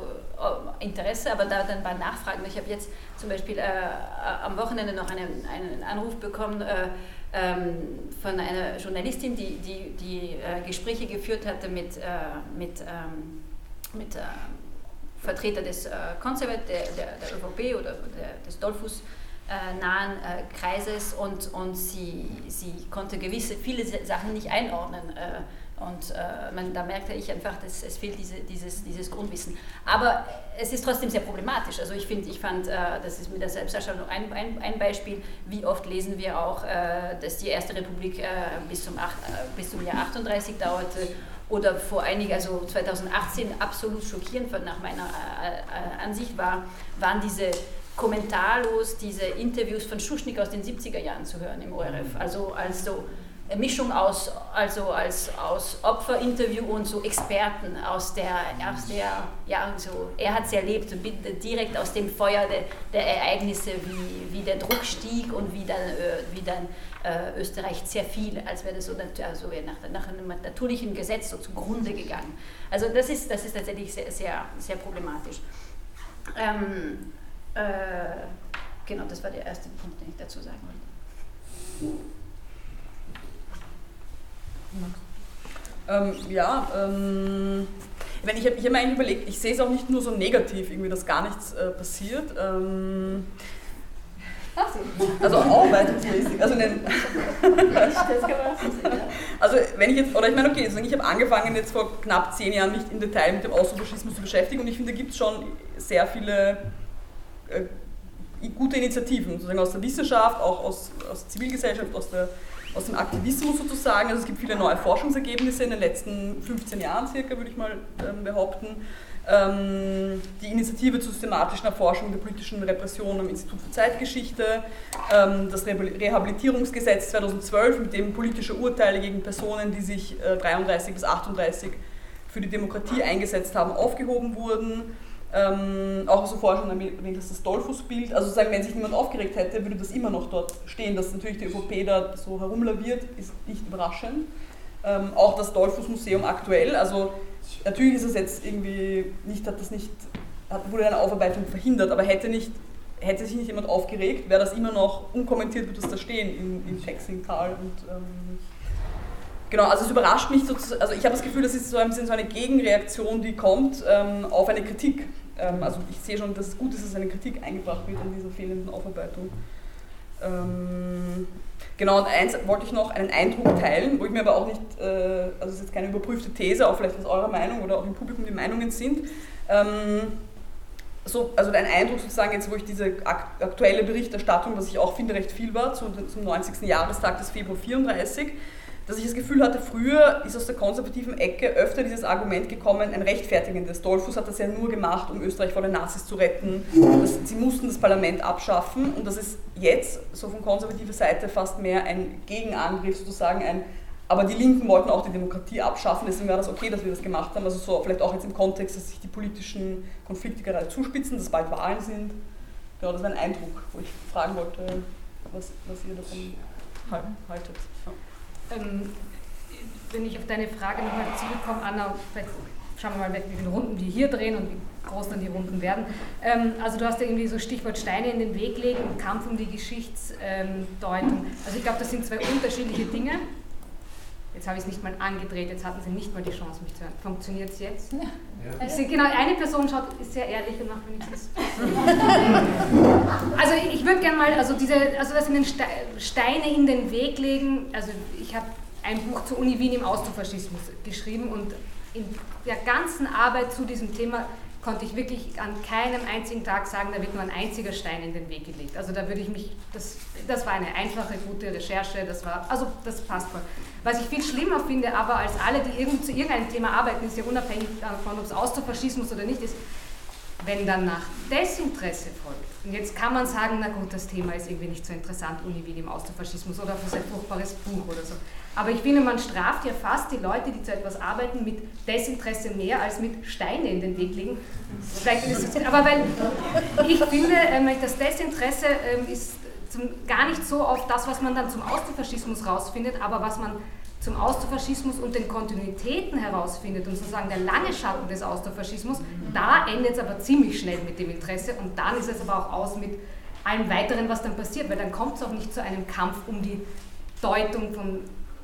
äh, Interesse, aber da dann bei Nachfragen. Ich habe jetzt zum Beispiel äh, am Wochenende noch einen, einen Anruf bekommen äh, ähm, von einer Journalistin, die, die, die äh, Gespräche geführt hatte mit, mit, ähm, mit Vertreter des äh, Konservat der, der, der ÖVP oder der, des Dollfuß äh, nahen äh, Kreises und, und sie, sie konnte gewisse, viele Sachen nicht einordnen. Äh, und man, da merkte ich einfach, dass es fehlt diese, dieses, dieses Grundwissen. Aber es ist trotzdem sehr problematisch. Also ich finde, ich fand, das ist mit der Selbsterscheinung ein, ein, ein Beispiel, wie oft lesen wir auch, dass die Erste Republik bis, zum 8, bis zum Jahr 38 dauerte oder vor einigen, also 2018 absolut schockierend nach meiner äh, äh, Ansicht war, waren diese kommentarlos diese Interviews von Schuschnigg aus den 70er Jahren zu hören im ORF. Also als so Mischung aus, also als aus Opferinterview und so Experten aus der, aus der ja, so, er hat es erlebt, direkt aus dem Feuer der, der Ereignisse, wie, wie der Druck stieg und wie dann, äh, wie dann äh, Österreich sehr viel, als wäre das so also nach, nach, einem natürlichen Gesetz so zugrunde gegangen. Also das ist, das ist tatsächlich sehr, sehr, sehr problematisch. Ähm, äh, genau, das war der erste Punkt, den ich dazu sagen wollte. Ähm, ja, ähm, ich habe ich hab mir eigentlich überlegt, ich sehe es auch nicht nur so negativ, irgendwie, dass gar nichts äh, passiert. Ähm, also arbeitungsmäßig. Also, den, also wenn ich jetzt, oder ich meine, okay, also ich habe angefangen jetzt vor knapp zehn Jahren mich im Detail mit dem Austrofaschismus zu beschäftigen und ich finde, da gibt es schon sehr viele äh, gute Initiativen, sozusagen aus der Wissenschaft, auch aus, aus der Zivilgesellschaft, aus, der, aus dem Aktivismus sozusagen. Also es gibt viele neue Forschungsergebnisse in den letzten 15 Jahren circa, würde ich mal ähm, behaupten. Ähm, die Initiative zur systematischen Erforschung der politischen Repression am Institut für Zeitgeschichte, ähm, das Rehabilitierungsgesetz 2012, mit dem politische Urteile gegen Personen, die sich 33 äh, bis 38 für die Demokratie eingesetzt haben, aufgehoben wurden. Ähm, auch so vorher schon erwähnt hast, das Dollfußbild. Also sagen, wenn sich niemand aufgeregt hätte, würde das immer noch dort stehen. Dass natürlich die ÖVP da so herumlaviert, ist nicht überraschend. Ähm, auch das Dollfuß-Museum aktuell, also natürlich ist es jetzt irgendwie nicht, hat das nicht, hat, wurde eine Aufarbeitung verhindert, aber hätte nicht, hätte sich nicht jemand aufgeregt, wäre das immer noch unkommentiert, würde das da stehen in, in Texingtal und ähm, Genau, also es überrascht mich sozusagen, also ich habe das Gefühl, das ist so ein bisschen so eine Gegenreaktion, die kommt ähm, auf eine Kritik. Ähm, also ich sehe schon, dass es gut ist, dass eine Kritik eingebracht wird an dieser fehlenden Aufarbeitung. Ähm, genau, und eins wollte ich noch einen Eindruck teilen, wo ich mir aber auch nicht, äh, also es ist jetzt keine überprüfte These, auch vielleicht was eure Meinung oder auch im Publikum die Meinungen sind. Ähm, so, also ein Eindruck sozusagen jetzt, wo ich diese aktuelle Berichterstattung, was ich auch finde recht viel war, zum, zum 90. Jahrestag des Februar 34, dass ich das Gefühl hatte, früher ist aus der konservativen Ecke öfter dieses Argument gekommen, ein rechtfertigendes. Dollfuß hat das ja nur gemacht, um Österreich vor den Nazis zu retten. Das, sie mussten das Parlament abschaffen und das ist jetzt so von konservativer Seite fast mehr ein Gegenangriff, sozusagen ein aber die Linken wollten auch die Demokratie abschaffen, deswegen war das okay, dass wir das gemacht haben. Also so vielleicht auch jetzt im Kontext, dass sich die politischen Konflikte gerade zuspitzen, dass bald Wahlen sind. Genau, das war ein Eindruck, wo ich fragen wollte, was, was ihr davon haltet. Ja ähm, wenn ich auf deine Frage nochmal zurückkomme, Anna, vielleicht schauen wir mal, wie viele Runden wir hier drehen und wie groß dann die Runden werden. Ähm, also du hast ja irgendwie so Stichwort Steine in den Weg legen und Kampf um die Geschichtsdeutung. also ich glaube, das sind zwei unterschiedliche Dinge. Jetzt habe ich es nicht mal angedreht, jetzt hatten sie nicht mal die Chance, mich zu hören. Funktioniert es jetzt? Ja. ja. Sehe, genau, eine Person schaut, ist sehr ehrlich und macht wenigstens. also ich würde gerne mal, also diese, also das in den Steine in den Weg legen, also ich habe ein Buch zur Uni Wien im Austrofaschismus geschrieben und in der ganzen Arbeit zu diesem Thema konnte ich wirklich an keinem einzigen Tag sagen, da wird nur ein einziger Stein in den Weg gelegt. Also da würde ich mich, das, das war eine einfache, gute Recherche, das war, also das passt voll. Was ich viel schlimmer finde, aber als alle, die irgend, zu irgendeinem Thema arbeiten, ist ja unabhängig davon, ob es Austrofaschismus oder nicht ist, wenn dann nach Desinteresse folgt. Und jetzt kann man sagen, na gut, das Thema ist irgendwie nicht so interessant, Uni Wien im Austrofaschismus oder für sein furchtbares Buch oder so. Aber ich finde, man straft ja fast die Leute, die zu etwas arbeiten, mit Desinteresse mehr als mit Steine in den Weg legen. Aber weil ich finde, ähm, das Desinteresse ähm, ist gar nicht so auf das, was man dann zum Austrofaschismus rausfindet, aber was man zum Austrofaschismus und den Kontinuitäten herausfindet und sozusagen der lange Schatten des Austrofaschismus, da endet es aber ziemlich schnell mit dem Interesse und dann ist es aber auch aus mit allem Weiteren, was dann passiert, weil dann kommt es auch nicht zu einem Kampf um die Deutung von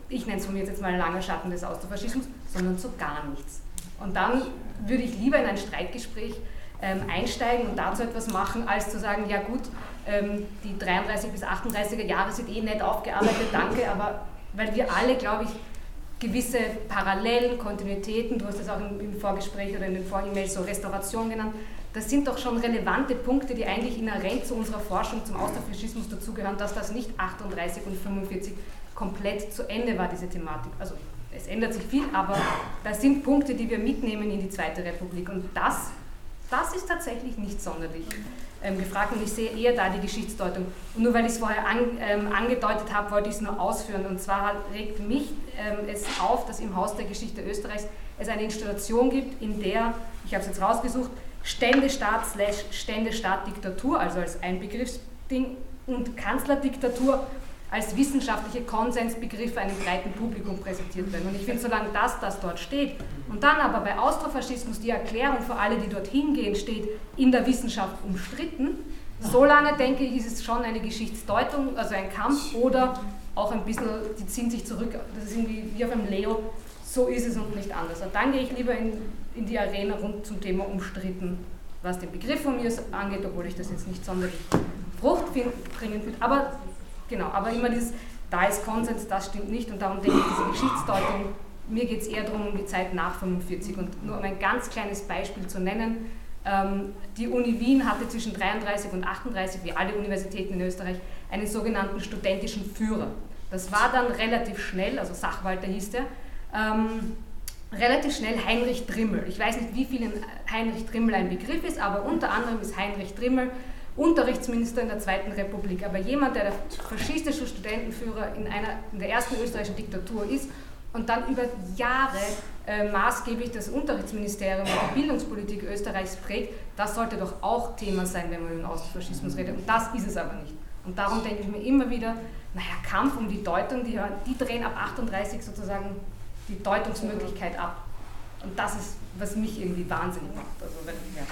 ich nenne es von mir jetzt mal langer Schatten des Austrofaschismus, sondern zu gar nichts. Und dann würde ich lieber in ein Streitgespräch ähm, einsteigen und dazu etwas machen, als zu sagen, ja gut, ähm, die 33 bis 38er Jahre sind eh nett aufgearbeitet, danke, aber weil wir alle, glaube ich, gewisse Parallelen, Kontinuitäten, du hast es auch im, im Vorgespräch oder in den Vor-E-Mails so Restauration genannt, das sind doch schon relevante Punkte, die eigentlich inhärent zu unserer Forschung zum Austrofaschismus dazugehören, dass das nicht 38 und 45 komplett zu Ende war, diese Thematik. Also es ändert sich viel, aber das sind Punkte, die wir mitnehmen in die Zweite Republik. Und das, das ist tatsächlich nicht sonderlich ähm, gefragt. Und ich sehe eher da die Geschichtsdeutung. Und nur weil ich es vorher an, ähm, angedeutet habe, wollte ich es nur ausführen. Und zwar regt mich ähm, es auf, dass im Haus der Geschichte Österreichs es eine Institution gibt, in der, ich habe es jetzt rausgesucht, Ständestaat slash Ständestaat-Diktatur, also als Einbegriffsding, und Kanzlerdiktatur als wissenschaftliche Konsensbegriffe einem breiten Publikum präsentiert werden. Und ich finde, solange das, das dort steht und dann aber bei Austrofaschismus die Erklärung für alle, die dorthin gehen, steht, in der Wissenschaft umstritten, Solange, denke ich, ist es schon eine Geschichtsdeutung, also ein Kampf oder auch ein bisschen, die ziehen sich zurück, das ist irgendwie wie auf einem Leo, so ist es und nicht anders. Und dann gehe ich lieber in, in die Arena rund zum Thema umstritten, was den Begriff von mir angeht, obwohl ich das jetzt nicht sonderlich fruchtbringend finde. Aber genau, aber immer dieses, da ist Konsens, das stimmt nicht und darum denke ich, diese Geschichtsdeutung, mir geht es eher darum, um die Zeit nach 45 und nur um ein ganz kleines Beispiel zu nennen, ähm, die Uni Wien hatte zwischen 33 und 38, wie alle Universitäten in Österreich, einen sogenannten studentischen Führer. Das war dann relativ schnell, also Sachwalter hieß der, ähm, relativ schnell Heinrich Drimmel. Ich weiß nicht, wie vielen Heinrich Drimmel ein Begriff ist, aber unter anderem ist Heinrich Drimmel Unterrichtsminister in der Zweiten Republik. Aber jemand, der der faschistische Studentenführer in, einer, in der ersten österreichischen Diktatur ist und dann über Jahre äh, maßgeblich das Unterrichtsministerium und die Bildungspolitik Österreichs prägt, das sollte doch auch Thema sein, wenn man über den Austrofaschismus redet. Und das ist es aber nicht. Und darum denke ich mir immer wieder, naja, Kampf um die Deutung, die, die drehen ab 38 sozusagen die Deutungsmöglichkeit ab. Und das ist, was mich irgendwie wahnsinnig macht. Also wenn, ja.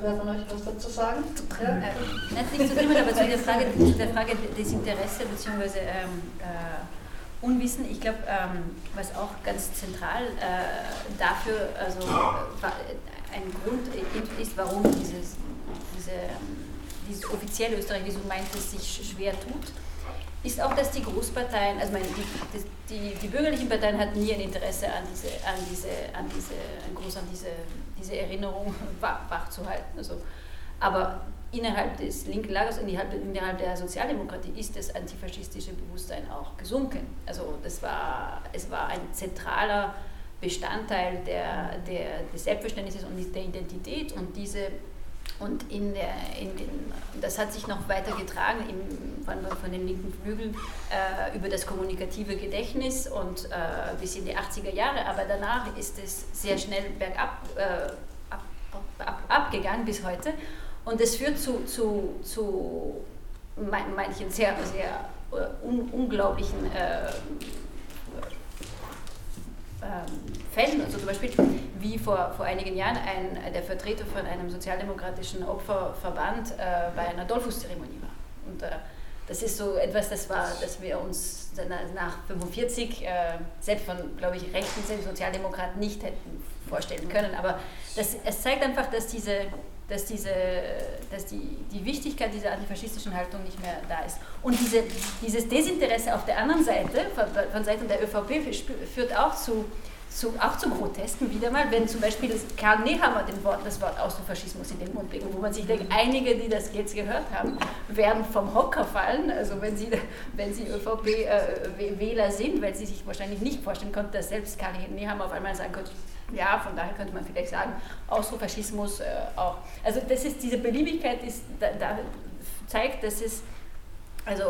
Wer von euch was dazu sagen? Ja. Äh, nicht zu dem, aber zu der Frage, der Frage des Interesses bzw. Ähm, äh, Unwissen. Ich glaube, ähm, was auch ganz zentral äh, dafür, also ein Grund ist, warum dieses, diese, dieses offizielle Österreich, wie du meintest, sich schwer tut, ist auch, dass die Großparteien, also meine, die, die, die, bürgerlichen Parteien hatten nie ein Interesse an diese, an diese, an diese, groß an diese, diese Erinnerung wach, wach zu halten. Also, aber innerhalb des linken Lagers, innerhalb, innerhalb der Sozialdemokratie ist das antifaschistische Bewusstsein auch gesunken. Also das war, es war ein zentraler Bestandteil der, der, des Selbstverständnisses und der Identität und diese und in der, in den, das hat sich noch weiter getragen im, von, von den linken Flügeln äh, über das kommunikative Gedächtnis und äh, bis in die 80er Jahre. Aber danach ist es sehr schnell bergab äh, ab, ab, abgegangen bis heute. Und es führt zu, zu, zu manchen sehr, sehr uh, un, unglaublichen äh, ähm, Fällen, also zum Beispiel wie vor, vor einigen Jahren ein, der Vertreter von einem sozialdemokratischen Opferverband äh, bei einer Dollfußzeremonie war. Und äh, das ist so etwas, das, war, das wir uns nach 45 äh, selbst von, glaube ich, rechten Sozialdemokraten nicht hätten vorstellen können. Aber das, es zeigt einfach, dass diese dass, diese, dass die, die Wichtigkeit dieser antifaschistischen Haltung nicht mehr da ist. Und diese, dieses Desinteresse auf der anderen Seite, von, von Seiten der ÖVP, führt auch zu, zu, auch zu Grotesken wieder mal, wenn zum Beispiel Karl Nehammer den Wort, das Wort Austrofaschismus in den Mund legt, wo man sich denkt, einige, die das jetzt gehört haben, werden vom Hocker fallen, also wenn sie, wenn sie ÖVP-Wähler äh, sind, weil sie sich wahrscheinlich nicht vorstellen konnten, dass selbst Karl Nehammer auf einmal sagen könnte, ja, von daher könnte man vielleicht sagen, Austrofaschismus äh, auch. Also das ist, diese Beliebigkeit ist, da, da zeigt, dass es also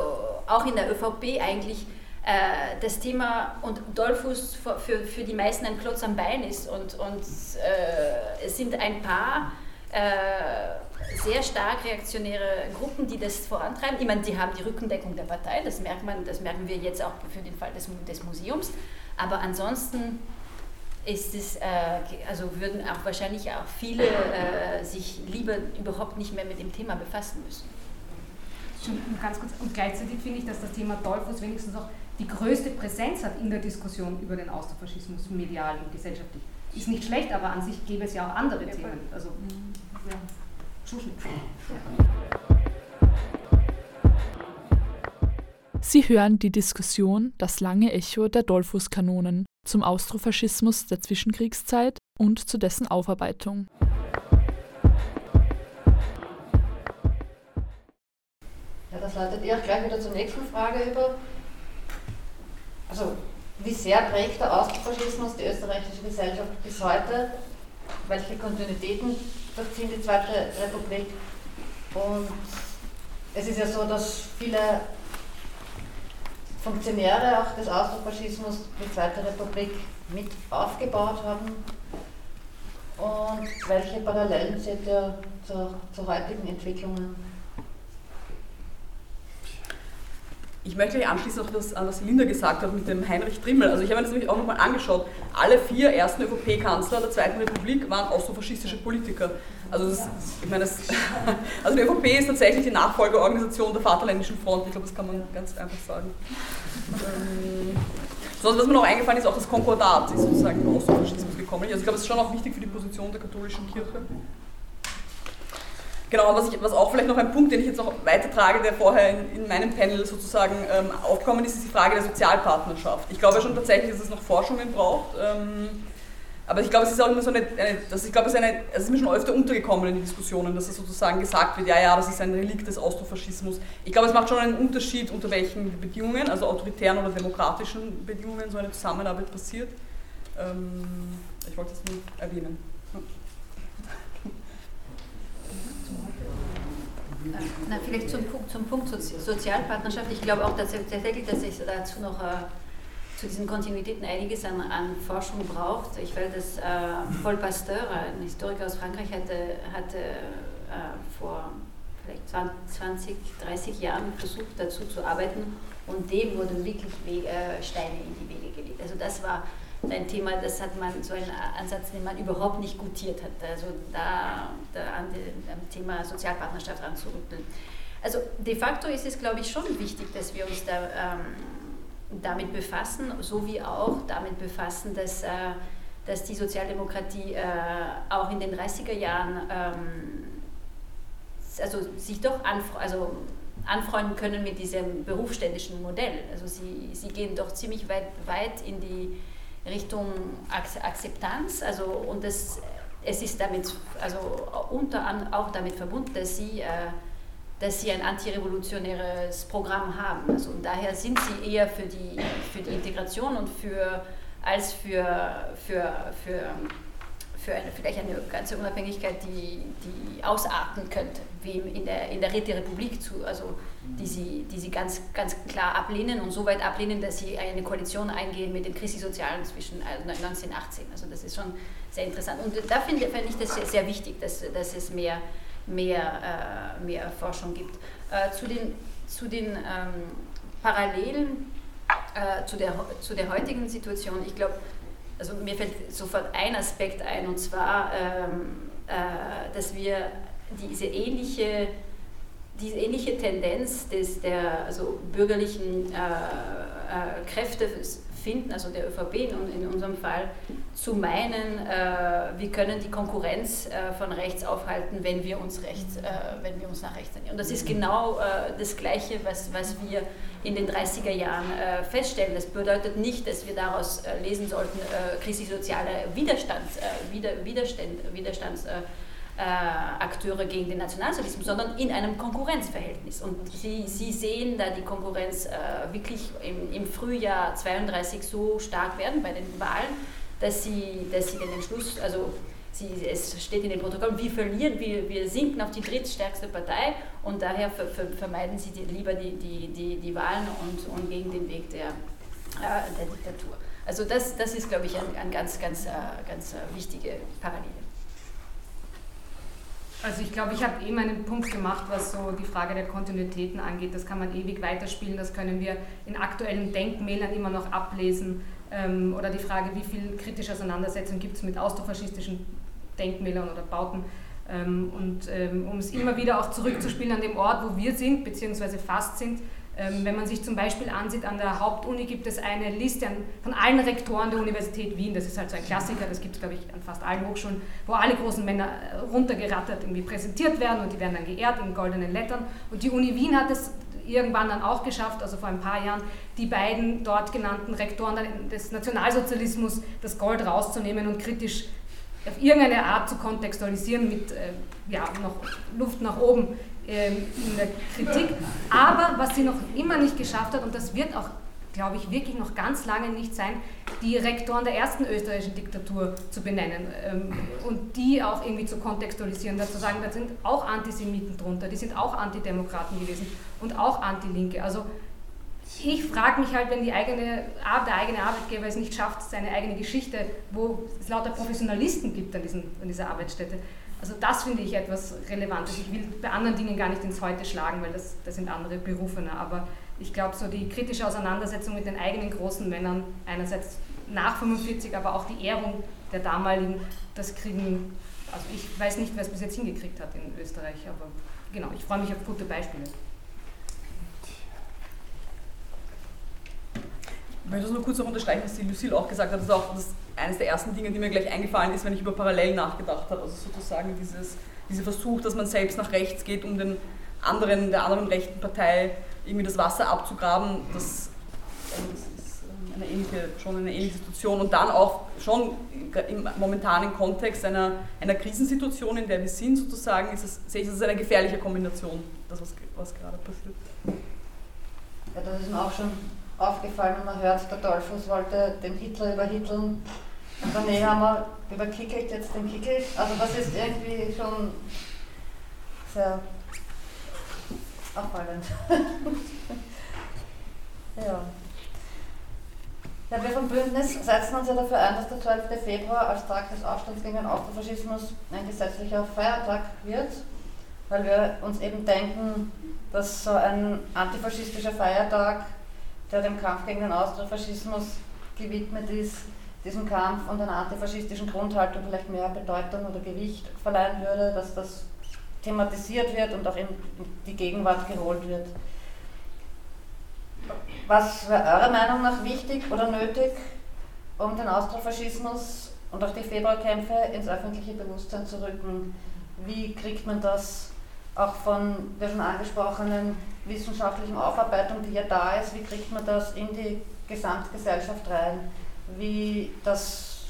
auch in der ÖVP eigentlich das Thema und Dollfuß für, für, für, die meisten ein Klotz am Bein ist und, und äh, es sind ein paar äh, sehr stark reaktionäre Gruppen, die das vorantreiben. Ich meine, die haben die Rückendeckung der Partei, das merkt man, das merken wir jetzt auch für den Fall des, des Museums, aber ansonsten ist es, äh, also würden auch wahrscheinlich auch viele äh, sich lieber überhaupt nicht mehr mit dem Thema befassen müssen. Schon ganz kurz. Und gleichzeitig finde ich, dass das Thema Dollfuß wenigstens auch die größte Präsenz hat in der Diskussion über den Austrofaschismus, medial und gesellschaftlich. Ist nicht schlecht, aber an sich gäbe es ja auch andere ja, Themen. Also, ja, Sie hören die Diskussion Das lange Echo der Dollfußkanonen zum Austrofaschismus der Zwischenkriegszeit und zu dessen Aufarbeitung. Ja, das leitet ihr auch gleich wieder zur nächsten Frage über. Also, wie sehr prägt der Austrofaschismus die österreichische Gesellschaft bis heute? Welche Kontinuitäten durchziehen die Zweite Republik? Und es ist ja so, dass viele Funktionäre auch des Austrofaschismus die Zweite Republik mit aufgebaut haben. Und welche Parallelen seht ihr zu, zu heutigen Entwicklungen? Ich möchte anschließen auch das, an was Linda gesagt hat mit dem Heinrich Trimmel. Also ich habe mir das nämlich auch nochmal angeschaut. Alle vier ersten ÖVP-Kanzler der Zweiten Republik waren austrofaschistische Politiker. Also, das, ich meine, das, also die ÖVP ist tatsächlich die Nachfolgeorganisation der Vaterländischen Front. Ich glaube, das kann man ganz einfach sagen. Ähm, sonst, was mir noch eingefallen ist, auch das Konkordat ist sozusagen im Austrofaschismus gekommen. Also ich glaube, das ist schon auch wichtig für die Position der katholischen Kirche. Genau, was, ich, was auch vielleicht noch ein Punkt, den ich jetzt noch weitertrage, der vorher in, in meinem Panel sozusagen ähm, aufgekommen ist, ist die Frage der Sozialpartnerschaft. Ich glaube schon tatsächlich, dass es noch Forschungen braucht. Ähm, aber ich glaube, es ist auch immer so eine, eine das, ich glaube, es ist, eine, es ist mir schon öfter untergekommen in den Diskussionen, dass es sozusagen gesagt wird, ja, ja, das ist ein Relikt des Austrofaschismus. Ich glaube, es macht schon einen Unterschied, unter welchen Bedingungen, also autoritären oder demokratischen Bedingungen, so eine Zusammenarbeit passiert. Ähm, ich wollte es nur erwähnen. Na, vielleicht zum Punkt, zum Punkt Sozialpartnerschaft. Ich glaube auch tatsächlich, dass es dazu noch äh, zu diesen Kontinuitäten einiges an, an, Forschung braucht. Ich weiß, dass äh, Paul Pasteur, ein Historiker aus Frankreich, hatte, hatte äh, vor vielleicht 20, 30 Jahren versucht, dazu zu arbeiten und dem wurden wirklich Wege, äh, Steine in die Wege gelegt. Also das war ein Thema, das hat man, so einen Ansatz, den man überhaupt nicht gutiert hat, also da, da an dem Thema Sozialpartnerschaft ranzurütteln. Also de facto ist es, glaube ich, schon wichtig, dass wir uns da ähm, damit befassen, so wie auch damit befassen, dass, äh, dass die Sozialdemokratie äh, auch in den 30er Jahren ähm, also sich doch anfre also anfreunden können mit diesem berufsständischen Modell. Also sie, sie gehen doch ziemlich weit, weit in die Richtung Akzeptanz. Also, und das, es ist damit, also unter anderem auch damit verbunden, dass sie, äh, dass sie ein antirevolutionäres Programm haben. Also, und daher sind sie eher für die, für die Integration und für, als für, für, für, für eine, vielleicht eine ganze Unabhängigkeit, die, die ausarten könnte, wie in der, in der Räterepublik zu. Also, die sie, die sie ganz, ganz klar ablehnen und so weit ablehnen, dass sie eine Koalition eingehen mit den Christi-Sozialen zwischen 1918. Äh, also das ist schon sehr interessant. Und da finde find ich das sehr, sehr wichtig, dass, dass es mehr, mehr, äh, mehr Forschung gibt. Äh, zu den, zu den ähm, Parallelen äh, zu, der, zu der heutigen Situation, ich glaube, also mir fällt sofort ein Aspekt ein, und zwar, ähm, äh, dass wir diese ähnliche diese ähnliche Tendenz des, der also bürgerlichen äh, äh, Kräfte finden, also der ÖVP in, in unserem Fall, zu meinen, äh, wir können die Konkurrenz äh, von rechts aufhalten, wenn wir uns, rechts, äh, wenn wir uns nach rechts ernähren. Und das ist genau äh, das Gleiche, was, was wir in den 30er Jahren feststellen. Das bedeutet nicht, dass wir daraus lesen sollten, äh, christlich-soziale Widerstands, Wider, Widerstand, Widerstands äh, Akteure gegen den Nationalsozialismus, sondern in einem Konkurrenzverhältnis. Und sie, sie sehen da die Konkurrenz äh, wirklich im, im Frühjahr 32 so stark werden bei den Wahlen, dass sie, dass sie den Entschluss, also sie, es steht in den Protokollen, wir verlieren, wir, wir sinken auf die drittstärkste Partei und daher ver, ver, vermeiden sie die, lieber die, die, die, die Wahlen und, und gegen den Weg der, äh, der Diktatur. Also das, das ist, glaube ich, eine ein ganz, ganz, äh, ganz äh, wichtige Parallele. Also ich glaube, ich habe eben einen Punkt gemacht, was so die Frage der Kontinuitäten angeht. Das kann man ewig weiterspielen, das können wir in aktuellen Denkmälern immer noch ablesen. Ähm, oder die Frage, wie viel kritische Auseinandersetzung gibt es mit austrofaschistischen Denkmälern oder Bauten. Ähm, und ähm, um es immer wieder auch zurückzuspielen an dem Ort, wo wir sind, beziehungsweise fast sind, wenn man sich zum Beispiel ansieht, an der Hauptuni gibt es eine Liste von allen Rektoren der Universität Wien. Das ist halt so ein Klassiker, das gibt es, glaube ich, an fast allen Hochschulen, wo alle großen Männer äh, runtergerattert irgendwie präsentiert werden und die werden dann geehrt in goldenen Lettern. Und die Uni Wien hat es irgendwann dann auch geschafft, also vor ein paar Jahren, die beiden dort genannten Rektoren des Nationalsozialismus das Gold rauszunehmen und kritisch auf irgendeine Art zu kontextualisieren mit äh, ja, noch Luft nach oben ähm, in der Kritik. Aber was sie noch immer nicht geschafft hat, und das wird auch, glaube ich, wirklich noch ganz lange nicht sein, die Rektoren der ersten österreichischen Diktatur zu benennen ähm, und die auch irgendwie zu kontextualisieren, dazu sagen, da sind auch Antisemiten drunter, die sind auch Antidemokraten gewesen und auch Antilinke. Also ich frage mich halt, wenn die eigene, der eigene Arbeitgeber es nicht schafft, seine eigene Geschichte, wo es lauter Professionalisten gibt an, diesen, an dieser Arbeitsstätte, also das finde ich etwas Relevantes. Ich will bei anderen Dingen gar nicht ins Heute schlagen, weil das, das sind andere Berufene. Aber ich glaube, so die kritische Auseinandersetzung mit den eigenen großen Männern, einerseits nach 45, aber auch die Ehrung der damaligen, das kriegen, also ich weiß nicht, wer es bis jetzt hingekriegt hat in Österreich, aber genau, ich freue mich auf gute Beispiele. Ich möchte das nur kurz noch unterstreichen, was die Lucille auch gesagt hat. Das ist auch das, eines der ersten Dinge, die mir gleich eingefallen ist, wenn ich über Parallel nachgedacht habe. Also sozusagen dieses, dieser Versuch, dass man selbst nach rechts geht, um den anderen, der anderen rechten Partei irgendwie das Wasser abzugraben. Das, das ist eine ähnliche, schon eine ähnliche Situation. Und dann auch schon im momentanen Kontext einer, einer Krisensituation, in der wir sind, sozusagen, ist es, sehe ich das als eine gefährliche Kombination, das, was, was gerade passiert. Ja, das ist mir auch schon aufgefallen und man hört, der Dollfuß wollte den Hitler überhitteln. Und daneben haben wir überkickelt jetzt den Kickel. Also das ist irgendwie schon sehr auffallend. ja. Ja, wir vom Bündnis setzen uns ja dafür ein, dass der 12. Februar als Tag des Aufstands gegen den Austrofaschismus ein gesetzlicher Feiertag wird, weil wir uns eben denken, dass so ein antifaschistischer Feiertag der dem Kampf gegen den Austrofaschismus gewidmet ist, diesem Kampf und einer antifaschistischen Grundhaltung vielleicht mehr Bedeutung oder Gewicht verleihen würde, dass das thematisiert wird und auch in die Gegenwart geholt wird. Was wäre eurer Meinung nach wichtig oder nötig, um den Austrofaschismus und auch die Februarkämpfe ins öffentliche Bewusstsein zu rücken? Wie kriegt man das auch von der schon angesprochenen wissenschaftlichen Aufarbeitung, die ja da ist, wie kriegt man das in die Gesamtgesellschaft rein? Wie das,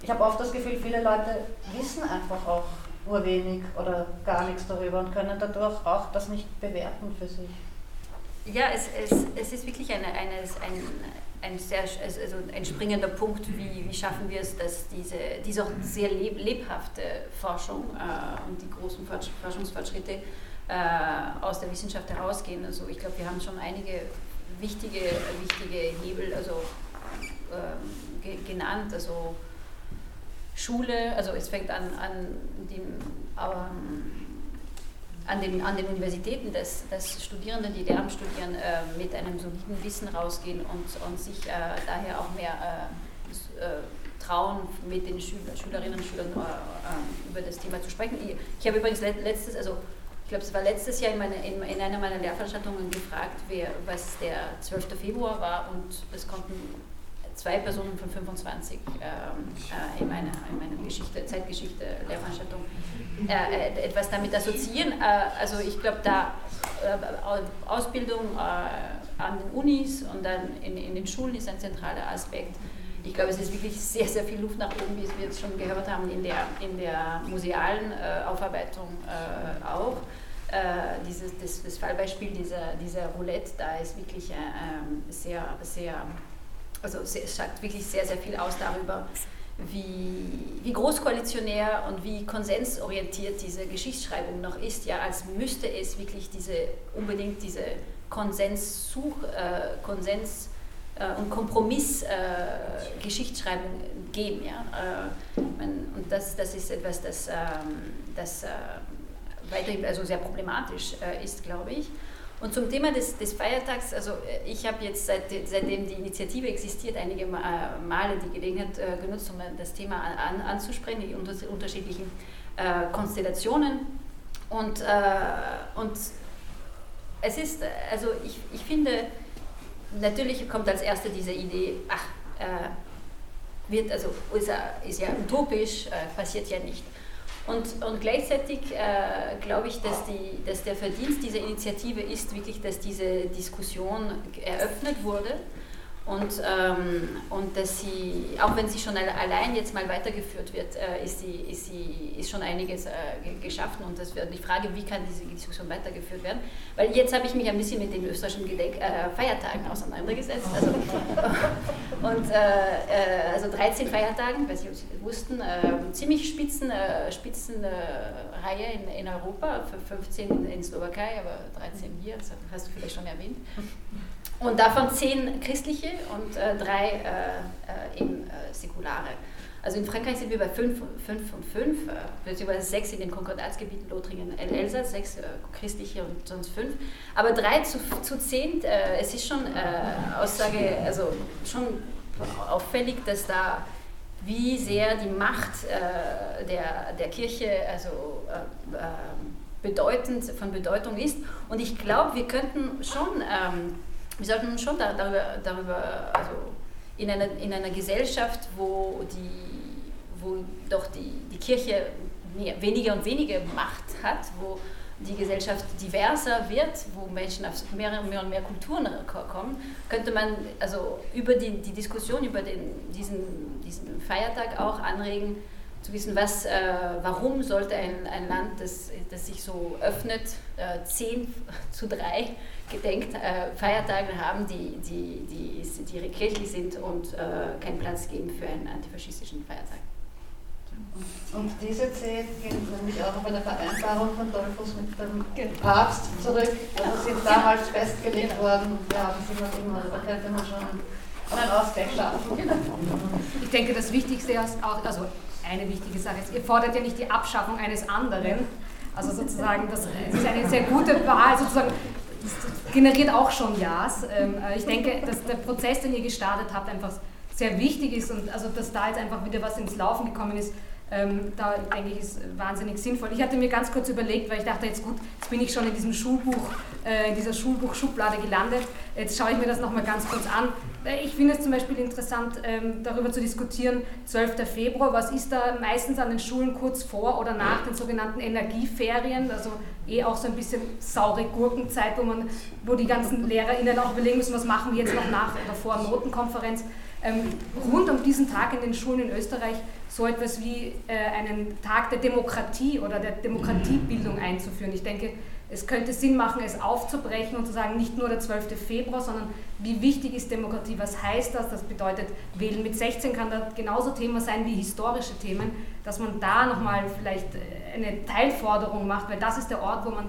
ich habe oft das Gefühl, viele Leute wissen einfach auch nur wenig oder gar nichts darüber und können dadurch auch das nicht bewerten für sich. Ja, es, es, es ist wirklich eine, eine, ein, ein, sehr, also ein springender Punkt, wie, wie schaffen wir es, dass diese, diese sehr lebhafte Forschung äh, und die großen Forschungsfortschritte äh, aus der Wissenschaft herausgehen. Also ich glaube, wir haben schon einige wichtige, wichtige Hebel also, ähm, ge genannt. Also Schule, also es fängt an, an, dem, ähm, an, den, an den Universitäten, dass, dass Studierende, die Lehramt studieren, äh, mit einem soliden Wissen rausgehen und, und sich äh, daher auch mehr äh, äh trauen, mit den Schüler, Schülerinnen und Schülern äh, äh, über das Thema zu sprechen. Ich, ich habe übrigens letztes, also glaube, es war letztes Jahr in, meine, in, in, einer meiner Lehrveranstaltungen gefragt, wer, was der 12. Februar war und es konnten zwei Personen von 25 ähm, äh, in, meiner, in meiner Geschichte, Zeitgeschichte, Lehrveranstaltung äh, äh, etwas damit assoziieren. Äh, also ich glaube, da äh, Ausbildung äh, an den Unis und dann in, in den Schulen ist ein zentraler Aspekt. Ich glaube, es ist wirklich sehr, sehr viel Luft nach oben, wie wir jetzt schon gehört haben, in der, in der musealen Aufarbeitung auch äh, dieses, das, das, Fallbeispiel dieser, dieser Roulette, da ist wirklich äh, ähm, sehr, sehr, also es sagt wirklich sehr, sehr viel aus darüber, wie, wie großkoalitionär und wie konsensorientiert diese Geschichtsschreibung noch ist, ja, als müsste es wirklich diese, unbedingt diese Konsenssuch, äh, Konsens äh, und Kompromiss-Geschichtsschreibung äh, geben. Ja? Äh, und das, das ist etwas, das, ähm, das weiterhin also sehr problematisch äh, ist, glaube ich. Und zum Thema des, des Feiertags, also äh, ich habe jetzt seit, seitdem die Initiative existiert, einige äh, Male die Gelegenheit äh, genutzt, um das Thema an, anzusprechen, die unter, unterschiedlichen Konstellationen. Und, und es ist, also ich, ich finde, natürlich kommt als erste diese Idee, ach, wird, also ist ja utopisch, passiert ja nicht. Und, und gleichzeitig äh, glaube ich, dass, die, dass der Verdienst dieser Initiative ist wirklich, dass diese Diskussion eröffnet wurde und, ähm, und dass sie, auch wenn sie schon allein jetzt mal weitergeführt wird, äh, ist, sie, ist, sie, ist schon einiges äh, geschaffen. Und das wird die Frage, wie kann diese Diskussion weitergeführt werden? Weil jetzt habe ich mich ein bisschen mit den österreichischen Gedenk äh, Feiertagen auseinandergesetzt. Also, und äh, äh, also 13 Feiertagen, weiß ich, ob Sie das wussten, ähm, ziemlich Spitzen, äh, Spitzenreihe in, in Europa, 15 in Slowakei, aber 13 hier, das hast du vielleicht schon erwähnt. Und davon zehn christliche und äh, drei äh, äh eben äh, säkulare. Also in Frankreich sind wir bei 5 von 5, beziehungsweise 6 in den Konkordatsgebieten Lothringen, Elsass, 6 äh, christliche und sonst 5. Aber 3 zu, zu 10, äh, es ist schon äh, Aussage, also schon auffällig, dass da wie sehr die Macht äh, der, der Kirche also, äh, äh, bedeutend, von Bedeutung ist. Und ich glaube, wir könnten schon, ähm, wir sollten schon darüber, darüber also in einer, in einer Gesellschaft, wo, die, wo doch die, die Kirche mehr, weniger und weniger Macht hat, wo die Gesellschaft diverser wird, wo Menschen aus mehr und mehr, und mehr Kulturen kommen, könnte man also über die, die Diskussion über den, diesen, diesen Feiertag auch anregen, zu wissen, was, äh, warum sollte ein, ein Land, das, das sich so öffnet, äh, 10 zu 3 gedenkt äh, Feiertage haben, die, die, die, die kirchlich sind und äh, keinen Platz geben für einen antifaschistischen Feiertag. Und diese zehn gehen nämlich auch bei der Vereinbarung von Dolphus mit dem Papst zurück. Also sind damals festgelegt worden. Wir haben sie noch immer, da könnte man schon einen Ausgleich schaffen. Ich denke, das Wichtigste ist auch, also eine wichtige Sache ist, ihr fordert ja nicht die Abschaffung eines anderen. Also sozusagen, das ist eine sehr gute Wahl, sozusagen, generiert auch schon Ja's. Ähm, ich denke, dass der Prozess, den ihr gestartet habt, einfach sehr wichtig ist und also dass da jetzt einfach wieder was ins Laufen gekommen ist, ähm, da denke ich, ist wahnsinnig sinnvoll. Ich hatte mir ganz kurz überlegt, weil ich dachte, jetzt gut, jetzt bin ich schon in diesem Schulbuch, äh, in dieser Schulbuchschublade gelandet. Jetzt schaue ich mir das nochmal ganz kurz an. Äh, ich finde es zum Beispiel interessant, ähm, darüber zu diskutieren, 12. Februar, was ist da meistens an den Schulen kurz vor oder nach den sogenannten Energieferien, also eh auch so ein bisschen saure Gurkenzeit, wo, man, wo die ganzen LehrerInnen auch überlegen müssen, was machen wir jetzt noch nach oder vor Notenkonferenz. Ähm, rund um diesen Tag in den Schulen in Österreich so etwas wie äh, einen Tag der Demokratie oder der Demokratiebildung einzuführen. Ich denke, es könnte Sinn machen, es aufzubrechen und zu sagen, nicht nur der 12. Februar, sondern wie wichtig ist Demokratie, was heißt das? Das bedeutet, Wählen mit 16 kann da genauso Thema sein wie historische Themen, dass man da nochmal vielleicht äh, eine Teilforderung macht, weil das ist der Ort, wo man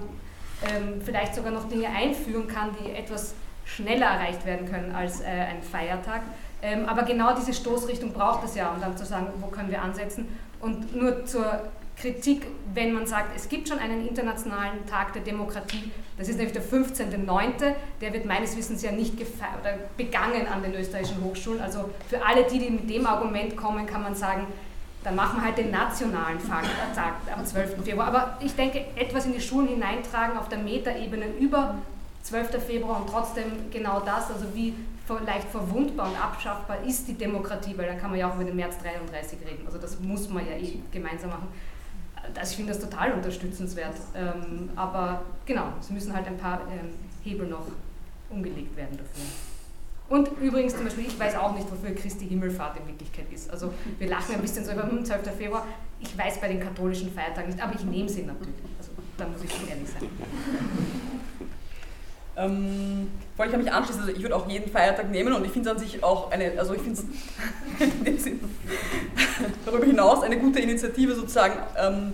ähm, vielleicht sogar noch Dinge einführen kann, die etwas schneller erreicht werden können als äh, ein Feiertag. Ähm, aber genau diese Stoßrichtung braucht es ja, um dann zu sagen, wo können wir ansetzen. Und nur zur Kritik, wenn man sagt, es gibt schon einen internationalen Tag der Demokratie, das ist nämlich der 15.09., der wird meines Wissens ja nicht begangen an den österreichischen Hochschulen. Also für alle die, die mit dem Argument kommen, kann man sagen, dann machen wir halt den nationalen Tag am 12. Februar. Aber ich denke, etwas in die Schulen hineintragen auf der Metaebene über 12. Februar und trotzdem genau das, also wie leicht verwundbar und abschaffbar ist die Demokratie, weil dann kann man ja auch über den März 33 reden. Also das muss man ja eh gemeinsam machen. Also ich finde das total unterstützenswert. Ähm, aber genau, es müssen halt ein paar ähm, Hebel noch umgelegt werden dafür. Und übrigens zum Beispiel, ich weiß auch nicht, wofür Christi Himmelfahrt in Wirklichkeit ist. Also wir lachen ein bisschen so über hm, 12. Februar. Ich weiß bei den katholischen Feiertagen nicht, aber ich nehme sie natürlich. Also da muss ich schon ehrlich sein. Ähm, wollte ich mich anschließen, also ich würde auch jeden Feiertag nehmen und ich finde es an sich auch eine, also ich finde es darüber hinaus eine gute Initiative sozusagen, ähm,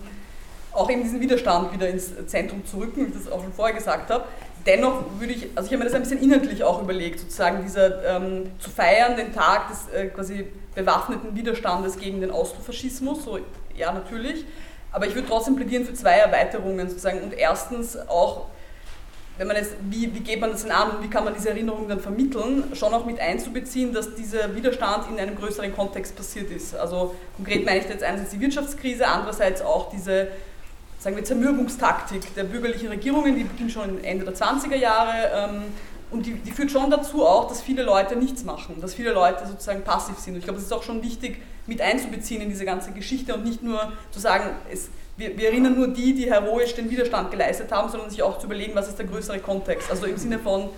auch eben diesen Widerstand wieder ins Zentrum zu rücken, wie ich das auch schon vorher gesagt habe. Dennoch würde ich, also ich habe mir das ein bisschen inhaltlich auch überlegt, sozusagen dieser ähm, zu feiern, den Tag des äh, quasi bewaffneten Widerstandes gegen den Austrofaschismus, so ja natürlich, aber ich würde trotzdem plädieren für zwei Erweiterungen sozusagen und erstens auch wenn man jetzt, wie, wie geht man das denn an und wie kann man diese Erinnerungen dann vermitteln, schon auch mit einzubeziehen, dass dieser Widerstand in einem größeren Kontext passiert ist. Also konkret meine ich jetzt einerseits die Wirtschaftskrise, andererseits auch diese sagen wir, Zermürbungstaktik der bürgerlichen Regierungen, die beginnt schon Ende der 20er Jahre ähm, und die, die, führt schon dazu auch, dass viele Leute nichts machen, dass viele Leute sozusagen passiv sind. Und ich glaube, es ist auch schon wichtig, mit einzubeziehen in diese ganze Geschichte und nicht nur zu sagen, es wir, wir, erinnern nur die, die heroisch den Widerstand geleistet haben, sondern sich auch zu überlegen, was ist der größere Kontext. Also im Sinne von,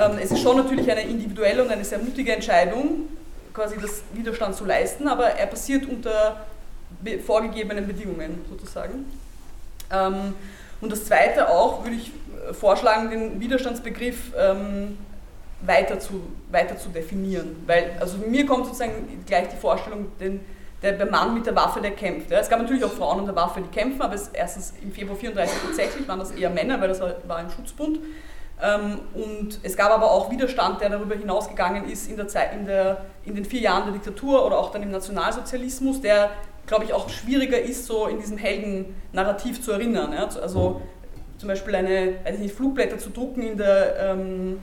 ähm, es ist schon natürlich eine individuelle und eine sehr mutige Entscheidung, quasi das Widerstand zu leisten, aber er passiert unter vorgegebenen Bedingungen sozusagen. Ähm, und das Zweite auch, würde ich äh, vorschlagen, den Widerstandsbegriff ähm, weiter, zu, weiter zu definieren. Weil, also mir kommt sozusagen gleich die Vorstellung, den der, Mann mit der Waffe, der kämpft. Ja. Es gab natürlich auch Frauen mit der Waffe, die kämpfen, aber es, erstens im Februar 34 tatsächlich waren das eher Männer, weil das war, ein Schutzbund. Ähm, und es gab aber auch Widerstand, der darüber hinausgegangen ist in, der Zeit, in, der, in den vier Jahren der Diktatur oder auch dann im Nationalsozialismus, der, glaube ich, auch schwieriger ist, so in diesem Helden-Narrativ zu erinnern. Ja? Also zum Beispiel eine, weiß ich nicht, Flugblätter zu drucken in der, ähm,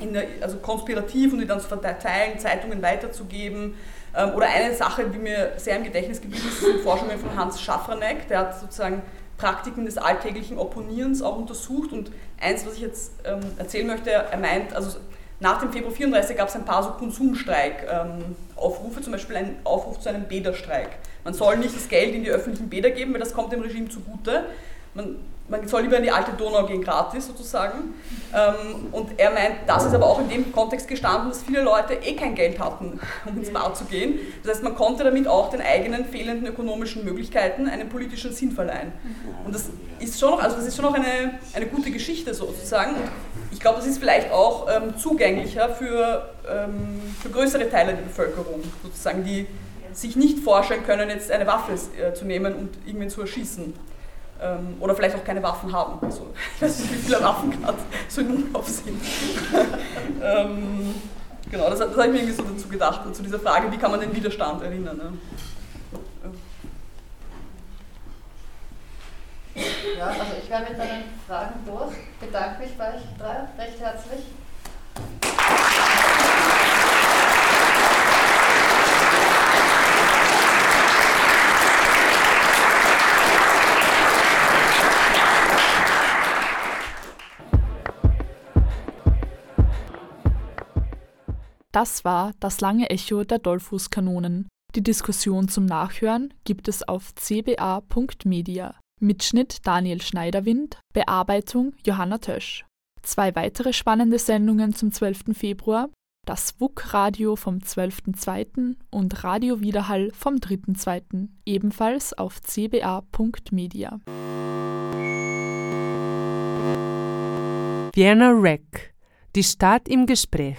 in der, also konspirativ und die dann zu verteilen, Zeitungen weiterzugeben. Ähm, oder eine Sache, die mir sehr im Gedächtnis geblieben ist, sind Forschungen von Hans Schafranek, der hat sozusagen Praktiken des alltäglichen Opponierens auch untersucht. Und eins, was ich jetzt ähm, erzählen möchte, er meint, also nach dem Februar 34 gab es ein paar so Konsumstreik-Aufrufe, ähm, zum Beispiel ein Aufruf zu einem Bäderstreik. Man soll nicht das Geld in die öffentlichen Bäder geben, weil das kommt dem Regime zugute. Man man soll lieber in die alte Donau gehen, gratis sozusagen. Ähm, und er meint, das ist aber auch in dem Kontext gestanden, dass viele Leute eh kein Geld hatten, um ins Bad zu gehen. Das heißt, man konnte damit auch den eigenen fehlenden ökonomischen Möglichkeiten einen politischen Sinn verleihen. Und das ist schon noch, also das ist schon noch eine, eine gute Geschichte sozusagen. Und ich glaube, das ist vielleicht auch ähm, zugänglicher für, ähm, für größere Teile der Bevölkerung, sozusagen, die sich nicht vorstellen können, jetzt eine Waffe äh, zu nehmen und irgendwen zu erschießen ähm, oder vielleicht auch keine Waffen haben. Also, ich weiß nicht, wie viele Waffen gerade so in Umlauf sind. ähm, genau, das, das habe ich mir irgendwie so dazu gedacht, zu dieser Frage, wie kann man den Widerstand erinnern. Ne? Ja, also ich wäre mit meinen Fragen durch. Bedanke mich bei euch drei recht herzlich. Das war das lange Echo der Dollfußkanonen. Die Diskussion zum Nachhören gibt es auf cba.media. Mitschnitt Daniel Schneiderwind, Bearbeitung Johanna Tösch. Zwei weitere spannende Sendungen zum 12. Februar, das WUK-Radio vom 12.02. und Radio Widerhall vom 3.02. ebenfalls auf cba.media. Vienna Rec. Die Stadt im Gespräch.